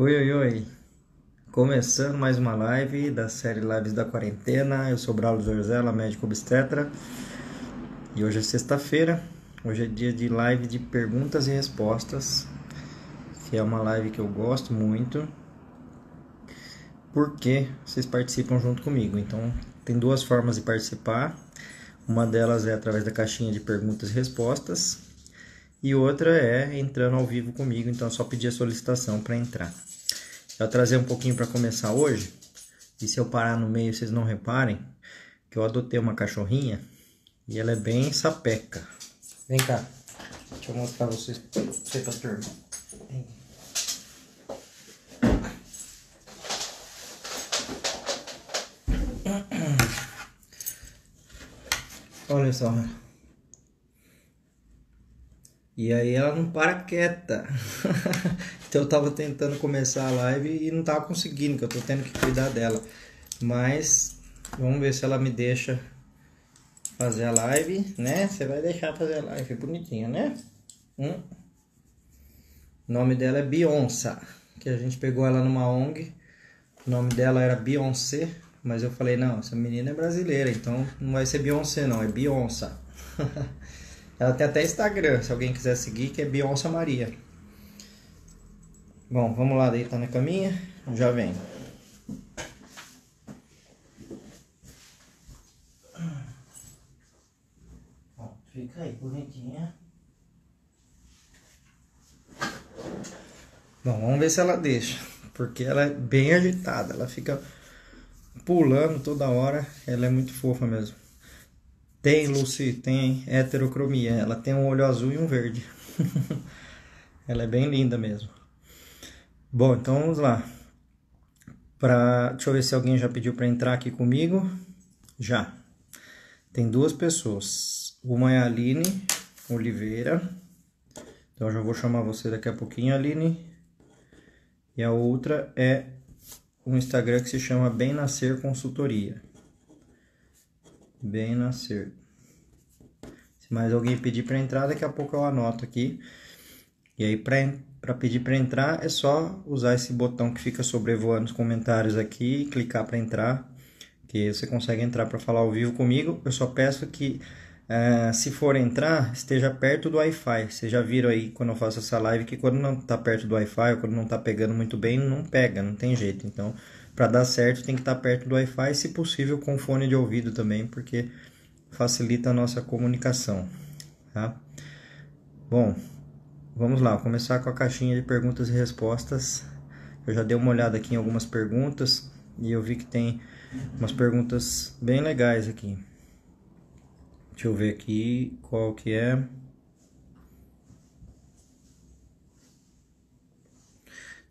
Oi, oi, oi. Começando mais uma live da série Lives da Quarentena. Eu sou Braulio Zorzella, médico obstetra. E hoje é sexta-feira. Hoje é dia de live de perguntas e respostas. Que é uma live que eu gosto muito. Porque vocês participam junto comigo. Então, tem duas formas de participar. Uma delas é através da caixinha de perguntas e respostas e outra é entrando ao vivo comigo, então é só pedir a solicitação para entrar. Eu trazer um pouquinho para começar hoje, e se eu parar no meio vocês não reparem, que eu adotei uma cachorrinha e ela é bem sapeca. Vem cá, deixa eu mostrar vocês, você pra turma. Olha só. E aí ela não para quieta. então eu tava tentando começar a live e não tava conseguindo, que eu tô tendo que cuidar dela. Mas vamos ver se ela me deixa fazer a live, né? Você vai deixar fazer a live bonitinha, né? Hum. O nome dela é Beyoncé, que a gente pegou ela numa ONG. O nome dela era Beyoncé, mas eu falei, não, essa menina é brasileira, então não vai ser Beyoncé não, é Beyoncé. Ela tem até Instagram, se alguém quiser seguir, que é Beyoncé Maria. Bom, vamos lá deitar na caminha. Já vem. fica aí, bonitinha. Bom, vamos ver se ela deixa. Porque ela é bem agitada. Ela fica pulando toda hora. Ela é muito fofa mesmo. Tem, Lucy, tem heterocromia. Ela tem um olho azul e um verde. ela é bem linda mesmo. Bom, então vamos lá. Pra... Deixa eu ver se alguém já pediu para entrar aqui comigo. Já. Tem duas pessoas. Uma é a Aline Oliveira. Então eu já vou chamar você daqui a pouquinho, Aline. E a outra é um Instagram que se chama Bem Nascer Consultoria bem nascer. Se mais alguém pedir para entrar, daqui a pouco eu anoto aqui. E aí para pedir para entrar é só usar esse botão que fica sobrevoando os comentários aqui e clicar para entrar, que você consegue entrar para falar ao vivo comigo. Eu só peço que uh, se for entrar, esteja perto do Wi-Fi. Vocês já viram aí quando eu faço essa live que quando não está perto do Wi-Fi ou quando não está pegando muito bem, não pega, não tem jeito. Então para dar certo tem que estar tá perto do Wi-Fi, se possível com fone de ouvido também, porque facilita a nossa comunicação, tá? Bom, vamos lá, começar com a caixinha de perguntas e respostas. Eu já dei uma olhada aqui em algumas perguntas e eu vi que tem umas perguntas bem legais aqui. Deixa eu ver aqui qual que é.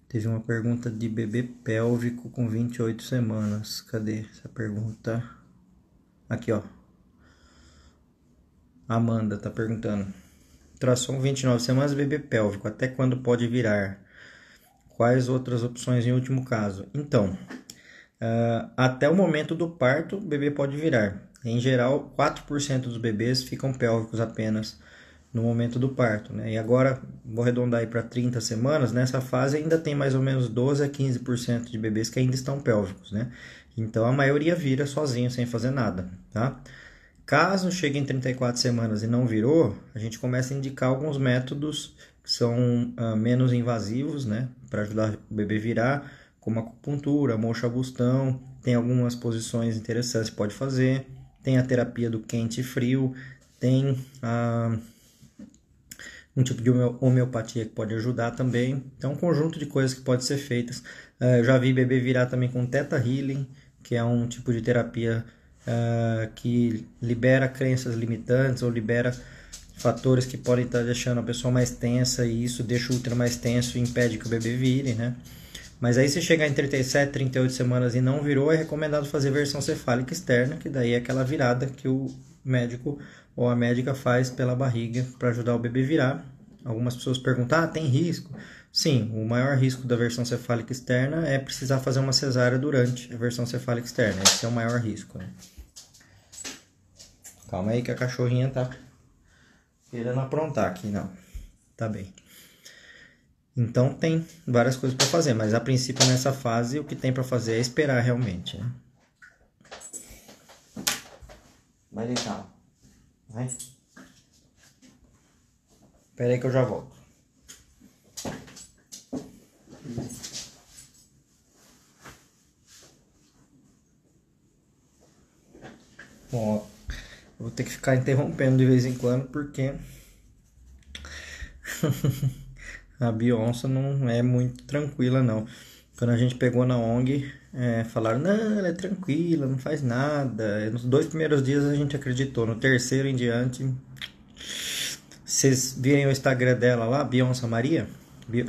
Teve uma pergunta de bebê pélvico com 28 semanas. Cadê essa pergunta? Aqui, ó. Amanda tá perguntando. Tração 29 semanas, bebê pélvico. Até quando pode virar? Quais outras opções em último caso? Então, uh, até o momento do parto, o bebê pode virar. Em geral, 4% dos bebês ficam pélvicos apenas no momento do parto, né? E agora vou arredondar aí para 30 semanas, nessa fase ainda tem mais ou menos 12 a 15% de bebês que ainda estão pélvicos, né? Então a maioria vira sozinho sem fazer nada, tá? Caso chegue em 34 semanas e não virou, a gente começa a indicar alguns métodos que são uh, menos invasivos, né, para ajudar o bebê a virar, como acupuntura, mocha bustão, tem algumas posições interessantes que pode fazer, tem a terapia do quente e frio, tem a uh, um tipo de homeopatia que pode ajudar também. Então, um conjunto de coisas que pode ser feitas. Uh, já vi bebê virar também com Theta Healing, que é um tipo de terapia uh, que libera crenças limitantes ou libera fatores que podem estar deixando a pessoa mais tensa e isso deixa o útero mais tenso e impede que o bebê vire, né? Mas aí se chegar em 37, 38 semanas e não virou, é recomendado fazer versão cefálica externa, que daí é aquela virada que o médico ou a médica faz pela barriga para ajudar o bebê a virar. Algumas pessoas perguntam: ah, tem risco? Sim, o maior risco da versão cefálica externa é precisar fazer uma cesárea durante a versão cefálica externa. Esse é o maior risco. Né? Calma aí que a cachorrinha tá querendo aprontar aqui, não. Tá bem. Então tem várias coisas para fazer, mas a princípio nessa fase o que tem para fazer é esperar realmente. Né? Vai deitar. Vai. Espera aí que eu já volto. Bom, vou ter que ficar interrompendo de vez em quando porque a Beyoncé não é muito tranquila não. Quando a gente pegou na ONG, é, falaram, não, ela é tranquila, não faz nada. Nos dois primeiros dias a gente acreditou, no terceiro em diante. Vocês virem o Instagram dela lá, Beyoncé Maria?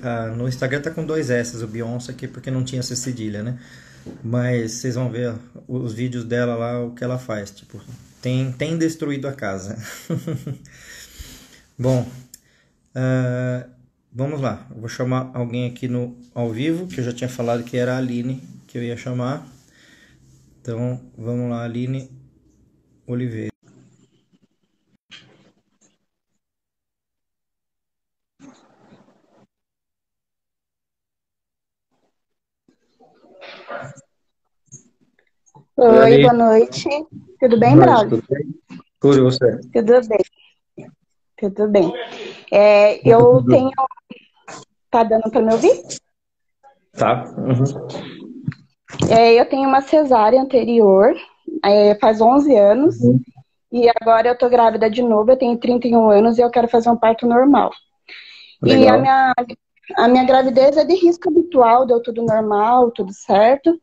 Ah, no Instagram tá com dois S, o Beyoncé aqui, porque não tinha essa cedilha, né? Mas vocês vão ver os vídeos dela lá, o que ela faz. Tipo, tem, tem destruído a casa. Bom, uh, vamos lá. Eu vou chamar alguém aqui no ao vivo, que eu já tinha falado que era a Aline que eu ia chamar. Então, vamos lá, Aline Oliveira. Oi, boa noite. Tudo bem, Braga? Tudo bem? Tudo você? Tudo bem. Tudo bem. É, eu Tudo. tenho. Tá dando para me ouvir? Tá. Uhum. É, eu tenho uma cesárea anterior, é, faz 11 anos, uhum. e agora eu tô grávida de novo, eu tenho 31 anos e eu quero fazer um parto normal. Legal. E a minha, a minha gravidez é de risco habitual, deu tudo normal, tudo certo.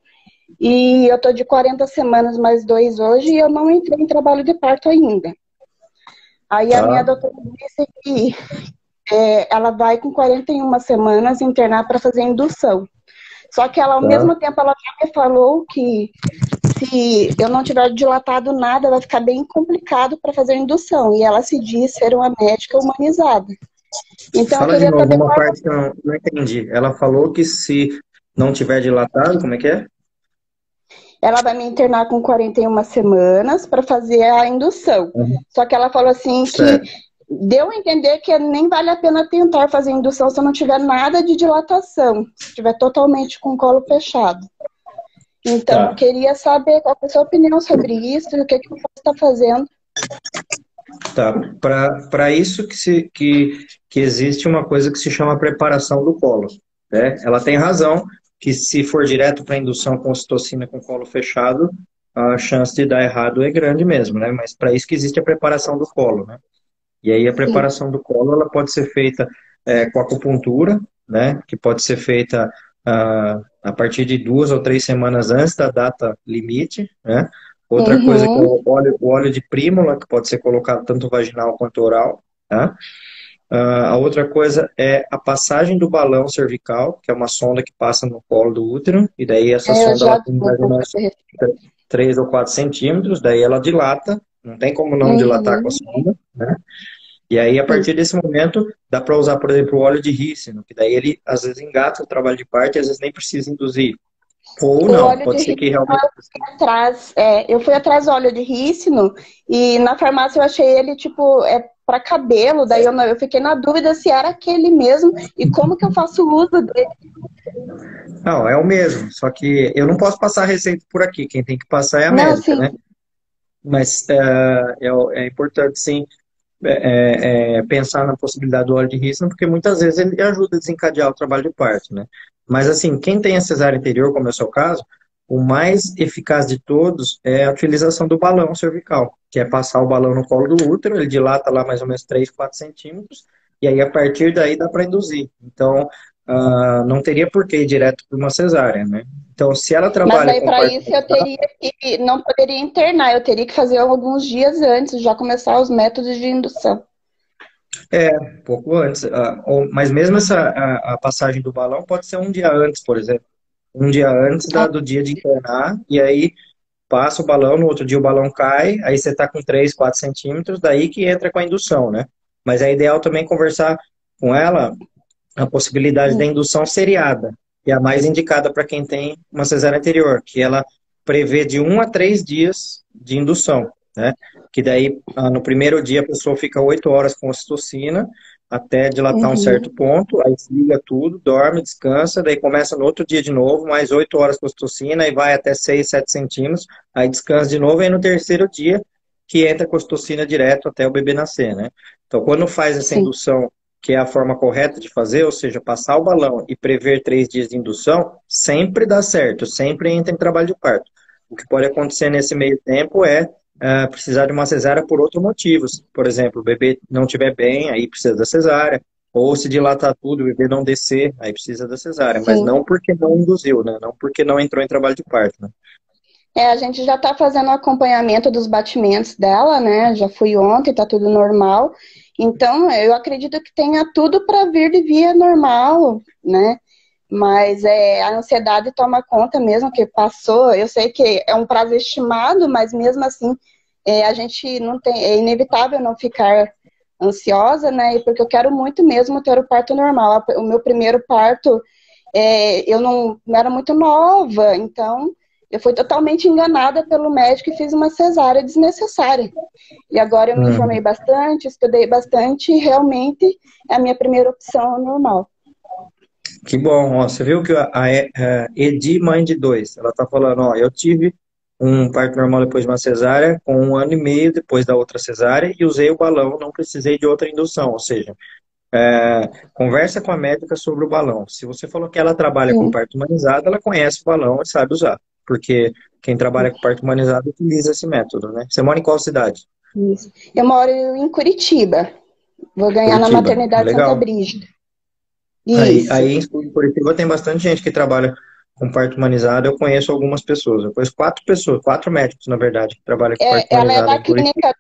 E eu tô de 40 semanas mais dois hoje e eu não entrei em trabalho de parto ainda. Aí a tá. minha doutora disse que é, ela vai com 41 semanas internar para fazer indução. Só que ela, ao tá. mesmo tempo, ela já me falou que se eu não tiver dilatado nada, vai ficar bem complicado para fazer indução. E ela se diz ser uma médica humanizada. Então, Fala eu queria de novo uma parte que eu não, não entendi. Ela falou que se não tiver dilatado, como é que é? Ela vai me internar com 41 semanas para fazer a indução. Uhum. Só que ela falou assim certo. que deu a entender que nem vale a pena tentar fazer indução se não tiver nada de dilatação, se estiver totalmente com o colo fechado. Então, tá. queria saber qual é a sua opinião sobre isso e o que, que você está fazendo. Tá, para isso que, se, que, que existe uma coisa que se chama preparação do colo. Né? Ela tem razão que se for direto para indução com ocitocina com colo fechado, a chance de dar errado é grande mesmo, né? Mas para isso que existe a preparação do colo, né? E aí a preparação Sim. do colo ela pode ser feita é, com acupuntura, né? Que pode ser feita uh, a partir de duas ou três semanas antes da data limite, né? Outra uhum. coisa é o óleo, o óleo de prímula, que pode ser colocado tanto vaginal quanto oral, tá? Uh, a outra coisa é a passagem do balão cervical, que é uma sonda que passa no colo do útero, e daí essa é, sonda ela tem mais ou menos 3 ou 4 centímetros, daí ela dilata, não tem como não uhum. dilatar com a sonda, né? E aí, a partir desse momento, dá para usar, por exemplo, o óleo de rícino, que daí ele, às vezes, engata o trabalho de parte e às vezes nem precisa induzir. Ou não, pode ser que realmente... Eu fui, atrás, é, eu fui atrás do óleo de rícino e na farmácia eu achei ele, tipo, é para cabelo, daí eu, eu fiquei na dúvida se era aquele mesmo e como que eu faço uso dele. Não, é o mesmo, só que eu não posso passar a receita por aqui, quem tem que passar é a não, médica, sim. né? Mas é, é, é importante, sim, é, é, é, pensar na possibilidade do óleo de rícino, porque muitas vezes ele ajuda a desencadear o trabalho de parto, né? Mas assim, quem tem a cesárea interior, como é o seu caso, o mais eficaz de todos é a utilização do balão cervical, que é passar o balão no colo do útero, ele dilata lá mais ou menos 3, 4 centímetros, e aí a partir daí dá para induzir. Então, uh, não teria por que ir direto para uma cesárea, né? Então, se ela trabalha. Mas aí, para isso, eu teria que. Não poderia internar, eu teria que fazer alguns dias antes, já começar os métodos de indução. É, pouco antes. Uh, mas mesmo essa a, a, passagem do balão pode ser um dia antes, por exemplo. Um dia antes da, do dia de internar, e aí passa o balão, no outro dia o balão cai, aí você está com 3, 4 centímetros, daí que entra com a indução, né? Mas é ideal também conversar com ela a possibilidade da indução seriada e a mais indicada para quem tem uma cesárea anterior, que ela prevê de um a três dias de indução, né? Que daí, ah, no primeiro dia, a pessoa fica oito horas com ocitocina, até dilatar uhum. um certo ponto, aí desliga tudo, dorme, descansa, daí começa no outro dia de novo, mais 8 horas com ocitocina, e vai até 6, 7 centímetros, aí descansa de novo, e no terceiro dia que entra com ocitocina direto até o bebê nascer, né? Então, quando faz essa Sim. indução, que é a forma correta de fazer, ou seja, passar o balão e prever três dias de indução, sempre dá certo, sempre entra em trabalho de parto. O que pode acontecer nesse meio tempo é uh, precisar de uma cesárea por outros motivos. Por exemplo, o bebê não estiver bem, aí precisa da cesárea. Ou se dilatar tudo, o bebê não descer, aí precisa da cesárea. Sim. Mas não porque não induziu, né? Não porque não entrou em trabalho de parto, né? É, a gente já está fazendo o acompanhamento dos batimentos dela, né? Já fui ontem, tá tudo normal. Então, eu acredito que tenha tudo para vir de via normal, né? Mas é, a ansiedade toma conta mesmo que passou. Eu sei que é um prazo estimado, mas mesmo assim é, a gente não tem, é inevitável não ficar ansiosa, né? Porque eu quero muito mesmo ter o parto normal. O meu primeiro parto, é, eu não, não era muito nova, então eu fui totalmente enganada pelo médico e fiz uma cesárea desnecessária. E agora eu me hum. informei bastante, estudei bastante e realmente é a minha primeira opção normal. Que bom, ó, você viu que a, a, a Edi, mãe de dois, ela tá falando, ó, eu tive um parto normal depois de uma cesárea, com um ano e meio depois da outra cesárea, e usei o balão, não precisei de outra indução, ou seja, é, conversa com a médica sobre o balão. Se você falou que ela trabalha Sim. com parto humanizado, ela conhece o balão e sabe usar, porque quem trabalha com parto humanizado utiliza esse método, né? Você mora em qual cidade? Isso. Eu moro em Curitiba. Vou ganhar Curitiba. na maternidade Legal. Santa Brígida. Aí, aí em Curitiba tem bastante gente que trabalha com parto humanizado. Eu conheço algumas pessoas. Eu conheço quatro pessoas, quatro médicos, na verdade, que trabalham com é, parto ela humanizado. Ela é da clínica,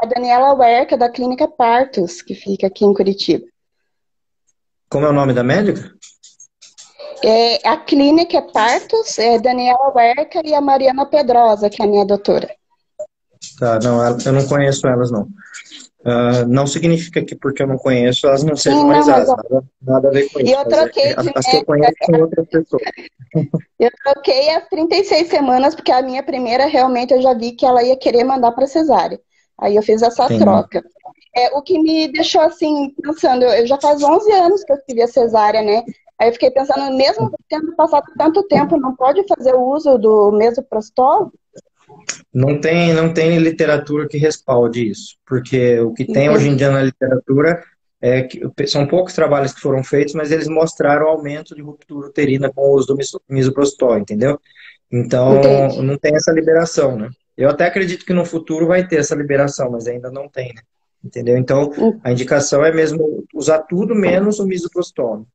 a Daniela Werka, da clínica Partos, que fica aqui em Curitiba. Como é o nome da médica? É, a clínica é Partos, é Daniela Werka e a Mariana Pedrosa, que é a minha doutora. Tá, não, eu não conheço elas, não. Uh, não significa que porque eu não conheço elas não sejam humanizadas, nada, nada, a ver com isso. Eu troquei é, as que eu conheço são outras pessoas. Eu troquei as 36 semanas, porque a minha primeira realmente eu já vi que ela ia querer mandar para cesárea. Aí eu fiz essa Sim. troca. É, o que me deixou assim, pensando, eu já faz 11 anos que eu tive a cesárea, né? Aí eu fiquei pensando, mesmo tendo passado tanto tempo, não pode fazer o uso do mesoprostol? Não tem, não tem literatura que respalde isso, porque o que tem hoje em dia na literatura é que são poucos trabalhos que foram feitos, mas eles mostraram aumento de ruptura uterina com o uso do misoprostol, entendeu? Então, Entendi. não tem essa liberação, né? Eu até acredito que no futuro vai ter essa liberação, mas ainda não tem, né? Entendeu? Então, hum. a indicação é mesmo usar tudo menos o misoprostol.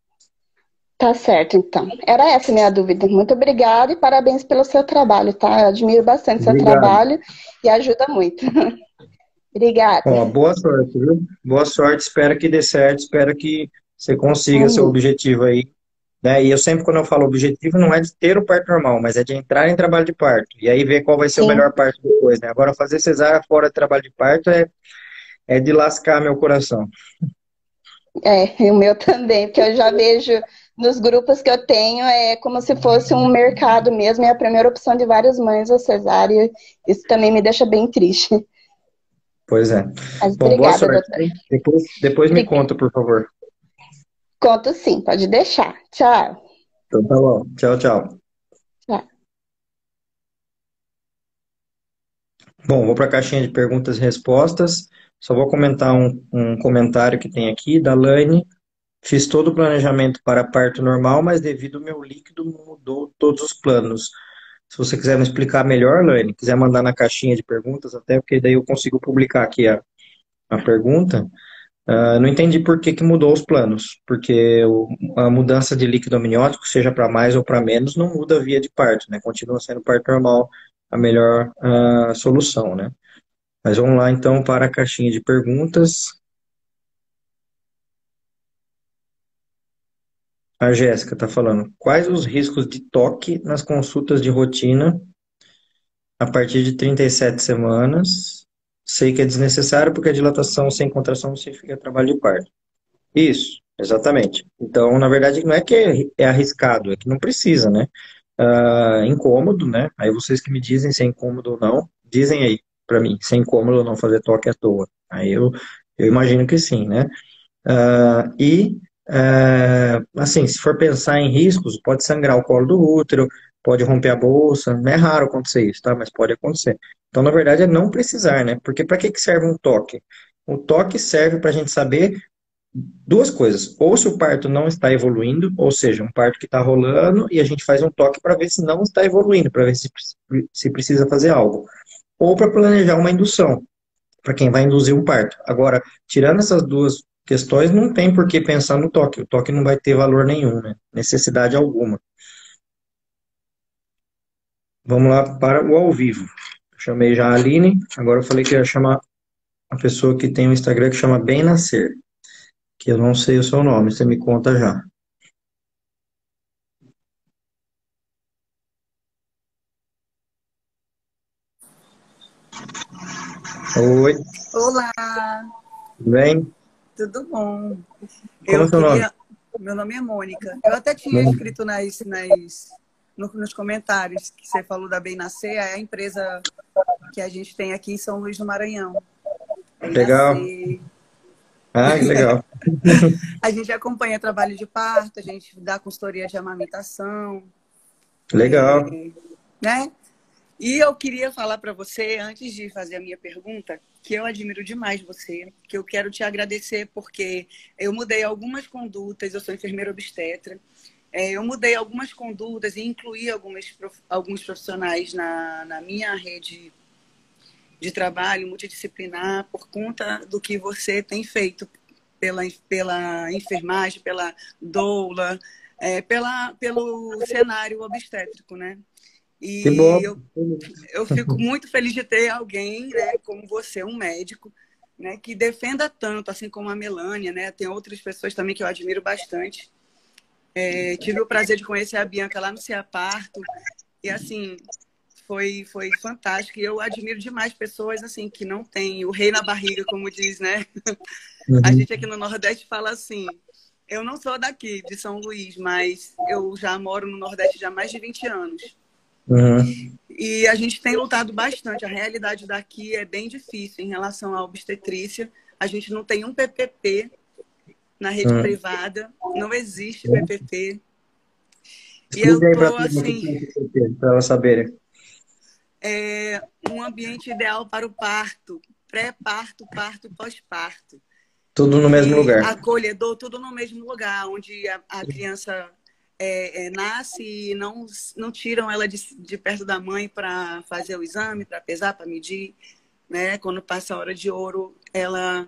Tá certo, então. Era essa a minha dúvida. Muito obrigada e parabéns pelo seu trabalho, tá? Eu admiro bastante Obrigado. seu trabalho e ajuda muito. obrigada. Bom, boa sorte, viu? Boa sorte, espero que dê certo, espero que você consiga Amém. seu objetivo aí. Né? E eu sempre, quando eu falo objetivo, não é de ter o parto normal, mas é de entrar em trabalho de parto. E aí ver qual vai ser Sim. o melhor parto depois, né? Agora, fazer cesárea fora de trabalho de parto é, é de lascar meu coração. É, o meu também, porque eu já vejo nos grupos que eu tenho é como se fosse um mercado mesmo, é a primeira opção de várias mães a cesárea. Isso também me deixa bem triste. Pois é. Mas Bom, obrigada, boa sorte. Depois, depois me conta, por favor. Conto sim, pode deixar. Tchau. Então tá bom. Tchau, tchau. Tchau. Bom, vou para a caixinha de perguntas e respostas. Só vou comentar um, um comentário que tem aqui da Lane. Fiz todo o planejamento para parto normal, mas devido ao meu líquido mudou todos os planos. Se você quiser me explicar melhor, Lane, quiser mandar na caixinha de perguntas, até porque daí eu consigo publicar aqui a, a pergunta. Uh, não entendi por que, que mudou os planos, porque o, a mudança de líquido amniótico, seja para mais ou para menos, não muda a via de parto, né? Continua sendo parto normal a melhor uh, solução, né? Mas vamos lá então para a caixinha de perguntas. A Jéssica está falando. Quais os riscos de toque nas consultas de rotina a partir de 37 semanas? Sei que é desnecessário porque a dilatação sem contração significa trabalho de parto. Isso, exatamente. Então, na verdade, não é que é arriscado, é que não precisa, né? Uh, incômodo, né? Aí vocês que me dizem se é incômodo ou não, dizem aí para mim, se é incômodo ou não fazer toque à toa. Aí eu, eu imagino que sim, né? Uh, e, uh, assim, se for pensar em riscos, pode sangrar o colo do útero, pode romper a bolsa, não é raro acontecer isso, tá? Mas pode acontecer. Então, na verdade, é não precisar, né? Porque para que, que serve um toque? O toque serve para a gente saber duas coisas. Ou se o parto não está evoluindo, ou seja, um parto que está rolando e a gente faz um toque para ver se não está evoluindo, para ver se, se precisa fazer algo. Ou para planejar uma indução, para quem vai induzir um parto. Agora, tirando essas duas questões, não tem por que pensar no toque. O toque não vai ter valor nenhum, né? necessidade alguma. Vamos lá para o ao vivo. chamei já a Aline, agora eu falei que ia chamar a pessoa que tem um Instagram que chama Bem Nascer, que eu não sei o seu nome, você me conta já. Oi. Olá. Tudo bem? Tudo bom. Como é nome? Meu nome é Mônica. Eu até tinha escrito nas, nas, nos comentários que você falou da Bem Nascer, é a empresa que a gente tem aqui em São Luís do Maranhão. Bem legal. Nascer. Ah, que legal. a gente acompanha trabalho de parto, a gente dá consultoria de amamentação. Legal. E, né? E eu queria falar para você, antes de fazer a minha pergunta, que eu admiro demais você, que eu quero te agradecer porque eu mudei algumas condutas, eu sou enfermeira obstetra, é, eu mudei algumas condutas e incluí algumas, alguns profissionais na, na minha rede de trabalho multidisciplinar por conta do que você tem feito pela, pela enfermagem, pela doula, é, pela, pelo cenário obstétrico, né? E eu, eu fico muito feliz de ter alguém né, como você, um médico, né, que defenda tanto, assim como a Melânia, né? Tem outras pessoas também que eu admiro bastante. É, tive o prazer de conhecer a Bianca lá no Ciaparto. E assim, foi, foi fantástico. E eu admiro demais pessoas assim que não têm o rei na barriga, como diz, né? Uhum. A gente aqui no Nordeste fala assim. Eu não sou daqui, de São Luís, mas eu já moro no Nordeste já há mais de 20 anos. Uhum. E a gente tem lutado bastante. A realidade daqui é bem difícil em relação à obstetrícia. A gente não tem um PPP na rede uhum. privada, não existe PPP. E eu tô assim. Para elas saberem é, um ambiente ideal para o parto, pré-parto, parto e pós-parto. Tudo no mesmo e lugar. Acolhedor, tudo no mesmo lugar, onde a, a criança é, é, nasce e não, não tiram ela de, de perto da mãe para fazer o exame, para pesar, para medir. Né? Quando passa a hora de ouro, ela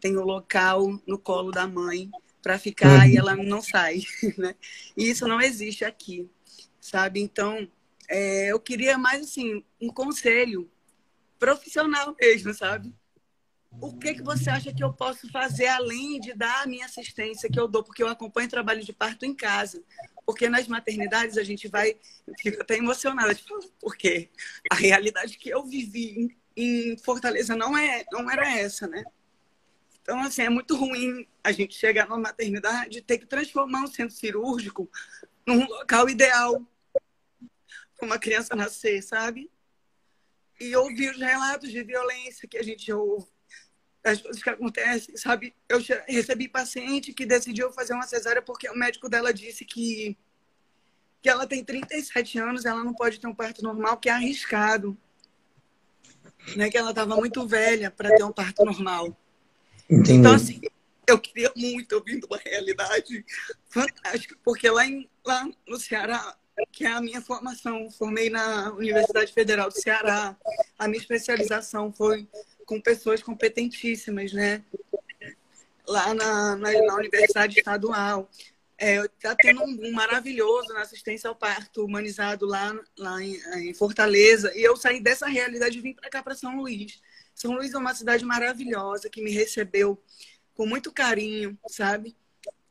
tem o local no colo da mãe para ficar uhum. e ela não sai. Né? E isso não existe aqui, sabe? Então, é, eu queria mais assim um conselho profissional mesmo, sabe? O que que você acha que eu posso fazer além de dar a minha assistência que eu dou, porque eu acompanho trabalho de parto em casa, porque nas maternidades a gente vai, fica até emocionada falar, porque a realidade que eu vivi em, Fortaleza não é, não era essa, né? Então, assim, é muito ruim a gente chegar numa maternidade e ter que transformar um centro cirúrgico num local ideal uma criança nascer, sabe? E ouvir os relatos de violência que a gente ouve, as coisas que acontecem, sabe? Eu recebi paciente que decidiu fazer uma cesárea porque o médico dela disse que, que ela tem 37 anos, ela não pode ter um parto normal, que é arriscado. Né? Que ela estava muito velha para ter um parto normal. Entendi. Então, assim, eu queria muito ouvir uma realidade fantástica, porque lá, em, lá no Ceará que é a minha formação. Formei na Universidade Federal do Ceará. A minha especialização foi com pessoas competentíssimas, né? Lá na, na, na Universidade Estadual. Está é, tendo um maravilhoso na assistência ao parto humanizado lá, lá em, em Fortaleza. E eu saí dessa realidade e vim para cá, para São Luís. São Luís é uma cidade maravilhosa que me recebeu com muito carinho, sabe?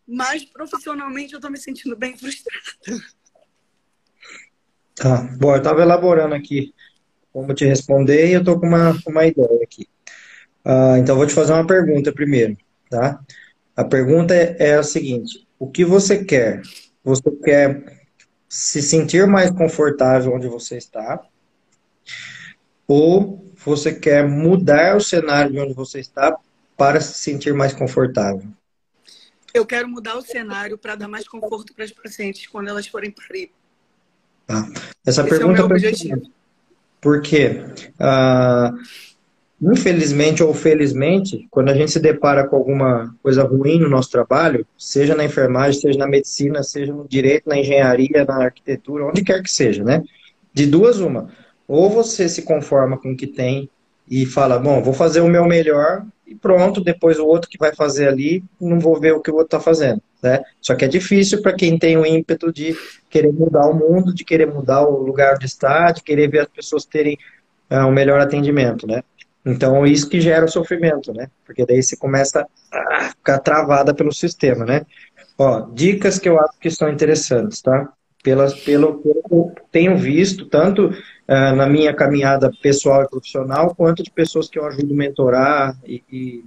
Mas profissionalmente eu estou me sentindo bem frustrada. Tá. Bom, eu estava elaborando aqui como te responder e eu estou com uma, uma ideia aqui. Uh, então, vou te fazer uma pergunta primeiro, tá? A pergunta é, é a seguinte: o que você quer? Você quer se sentir mais confortável onde você está? Ou você quer mudar o cenário de onde você está para se sentir mais confortável? eu quero mudar o cenário para dar mais conforto para as pacientes quando elas forem parir. Tá. Essa Esse pergunta é o meu objetivo. Por quê? Uh, infelizmente ou felizmente, quando a gente se depara com alguma coisa ruim no nosso trabalho, seja na enfermagem, seja na medicina, seja no direito, na engenharia, na arquitetura, onde quer que seja, né? De duas, uma. Ou você se conforma com o que tem e fala, bom, vou fazer o meu melhor e pronto, depois o outro que vai fazer ali, não vou ver o que o outro está fazendo. Né? Só que é difícil para quem tem o ímpeto de querer mudar o mundo, de querer mudar o lugar de estar, de querer ver as pessoas terem uh, um melhor atendimento, né? Então, isso que gera o sofrimento, né? Porque daí você começa a ficar travada pelo sistema, né? Ó, dicas que eu acho que são interessantes, tá? Pelas, pelo que eu tenho visto, tanto uh, na minha caminhada pessoal e profissional, quanto de pessoas que eu ajudo a mentorar e, e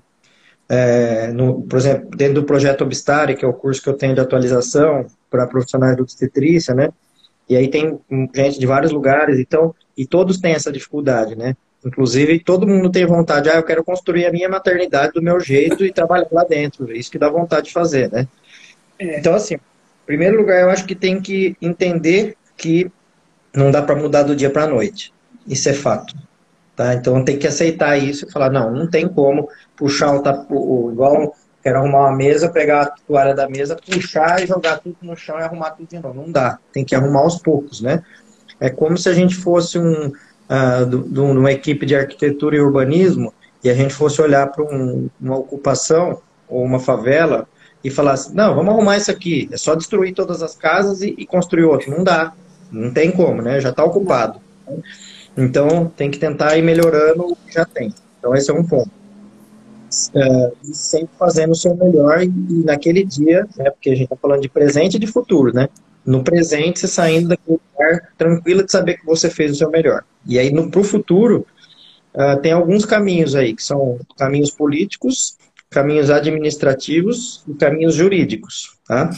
é, no, por exemplo, dentro do projeto Obstário, que é o curso que eu tenho de atualização para profissionais de obstetrícia, né? E aí tem gente de vários lugares, então, e todos têm essa dificuldade, né? Inclusive, todo mundo tem vontade, ah, eu quero construir a minha maternidade do meu jeito e trabalhar lá dentro. É isso que dá vontade de fazer, né? É. Então, assim, em primeiro lugar, eu acho que tem que entender que não dá para mudar do dia para a noite. Isso é fato. Tá? Então, tem que aceitar isso e falar, não, não tem como puxar o, tapu, igual quero arrumar uma mesa, pegar a toalha da mesa, puxar e jogar tudo no chão e arrumar tudo de novo. Não dá. Tem que arrumar aos poucos, né? É como se a gente fosse um uh, do, uma equipe de arquitetura e urbanismo e a gente fosse olhar para um, uma ocupação ou uma favela e falasse, não, vamos arrumar isso aqui, é só destruir todas as casas e, e construir outro. Não dá, não tem como, né? Já está ocupado. Então, tem que tentar ir melhorando o que já tem. Então, esse é um ponto. É, e sempre fazendo o seu melhor e, e naquele dia, né, porque a gente está falando de presente e de futuro, né? No presente, você saindo daquele lugar tranquila de saber que você fez o seu melhor. E aí, para o futuro, uh, tem alguns caminhos aí, que são caminhos políticos, caminhos administrativos e caminhos jurídicos, tá?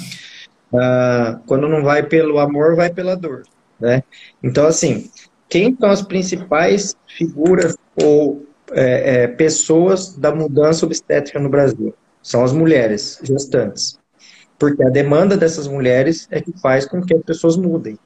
Uh, quando não vai pelo amor, vai pela dor, né? Então, assim, quem são as principais figuras ou é, é, pessoas da mudança obstétrica no Brasil? São as mulheres gestantes. Porque a demanda dessas mulheres é que faz com que as pessoas mudem.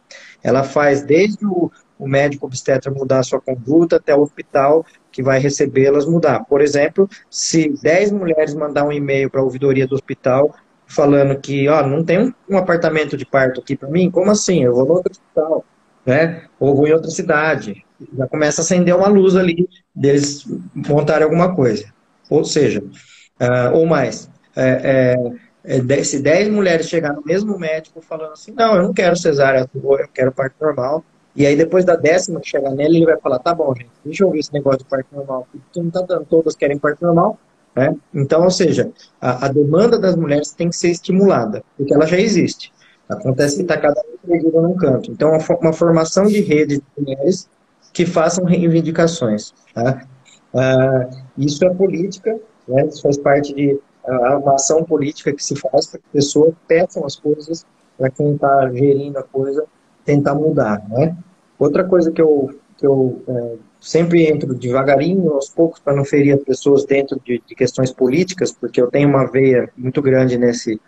Ela faz desde o o médico obstetra mudar a sua conduta até o hospital que vai recebê-las mudar. Por exemplo, se 10 mulheres mandar um e-mail para a ouvidoria do hospital falando que, ó, não tem um, um apartamento de parto aqui para mim, como assim? Eu vou no outro hospital, né? Ou vou em outra cidade. Já começa a acender uma luz ali deles montarem alguma coisa. Ou seja, uh, ou mais. É, é, é, se 10 mulheres chegar no mesmo médico falando assim, não, eu não quero cesárea, eu quero parto normal, e aí, depois da décima que chegar nele, ele vai falar: tá bom, gente, deixa eu ver esse negócio de parto normal, porque não tá dando, todas querem parto normal. Né? Então, ou seja, a, a, demanda das mulheres tem que ser estimulada, porque ela já existe. Acontece que está cada vez perdida num canto. Então, uma, uma, formação de rede de mulheres que façam reivindicações. Tá? Ah, isso é política, né? isso faz parte de uma ação política que se faz para que pessoas peçam as coisas para quem está gerindo a coisa tentar mudar, né? Outra coisa que eu, que eu é, sempre entro devagarinho, aos poucos, para não ferir as pessoas dentro de, de, questões políticas, porque eu tenho uma veia muito grande nesse,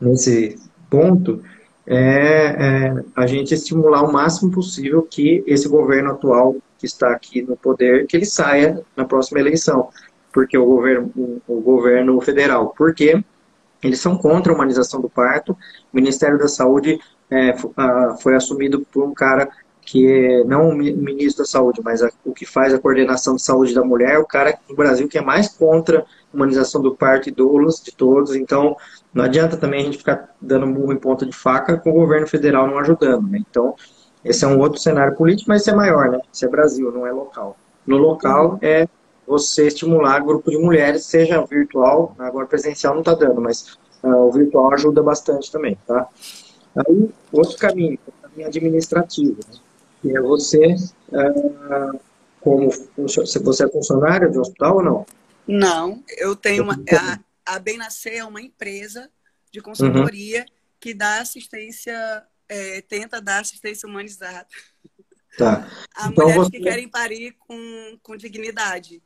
nesse ponto, é, é a gente estimular o máximo possível que esse governo atual que está aqui no poder, que ele saia na próxima eleição, porque o governo, o, o governo federal, porque eles são contra a humanização do parto, o Ministério da Saúde é, foi assumido por um cara que é não o ministro da saúde, mas a, o que faz a coordenação de saúde da mulher, o cara no Brasil que é mais contra humanização do parto e doulas de todos, então não adianta também a gente ficar dando murro em ponta de faca com o governo federal não ajudando, né? Então, esse é um outro cenário político, mas esse é maior, né? Esse é Brasil, não é local. No local é você estimular grupo de mulheres, seja virtual, agora presencial não está dando, mas uh, o virtual ajuda bastante também, tá? Aí, outro caminho, o caminho administrativo, né? que é você, uh, como você é funcionário de um hospital ou não? Não, eu tenho uma. A, a Benascer é uma empresa de consultoria uhum. que dá assistência, é, tenta dar assistência humanizada. Tá. A então mulheres você... que querem parir com, com dignidade.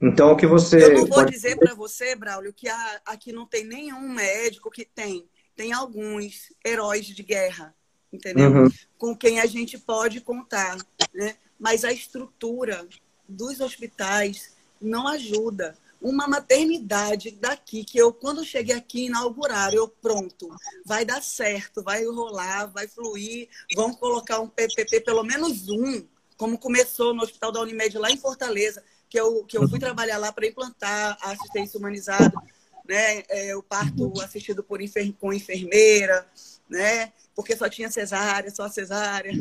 Então, o que você. Eu não vou pode... dizer para você, Braulio, que aqui não tem nenhum médico que tem. Tem alguns heróis de guerra, entendeu? Uhum. Com quem a gente pode contar, né? Mas a estrutura dos hospitais não ajuda. Uma maternidade daqui, que eu, quando cheguei aqui, inaugurar, eu pronto, vai dar certo, vai rolar, vai fluir, vão colocar um PPP, pelo menos um, como começou no Hospital da Unimed lá em Fortaleza, que eu, que eu fui trabalhar lá para implantar a assistência humanizada, né? É, o parto assistido por enfer com enfermeira, né? Porque só tinha cesárea, só cesárea.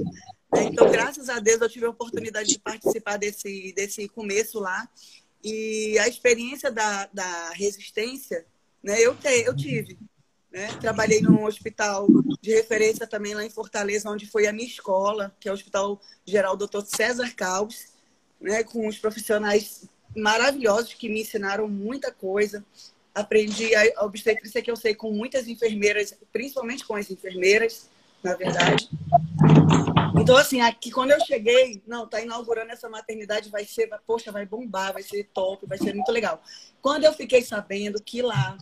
Então, graças a Deus, eu tive a oportunidade de participar desse, desse começo lá. E a experiência da, da resistência, né, eu, te, eu tive. Né? Trabalhei num hospital de referência também lá em Fortaleza, onde foi a minha escola, que é o Hospital Geral Dr. César Caos, né? com os profissionais maravilhosos que me ensinaram muita coisa. Aprendi a obstetrícia que eu sei com muitas enfermeiras, principalmente com as enfermeiras, na verdade. Então, assim, aqui quando eu cheguei, não, tá inaugurando essa maternidade, vai ser, poxa, vai bombar, vai ser top, vai ser muito legal. Quando eu fiquei sabendo que lá,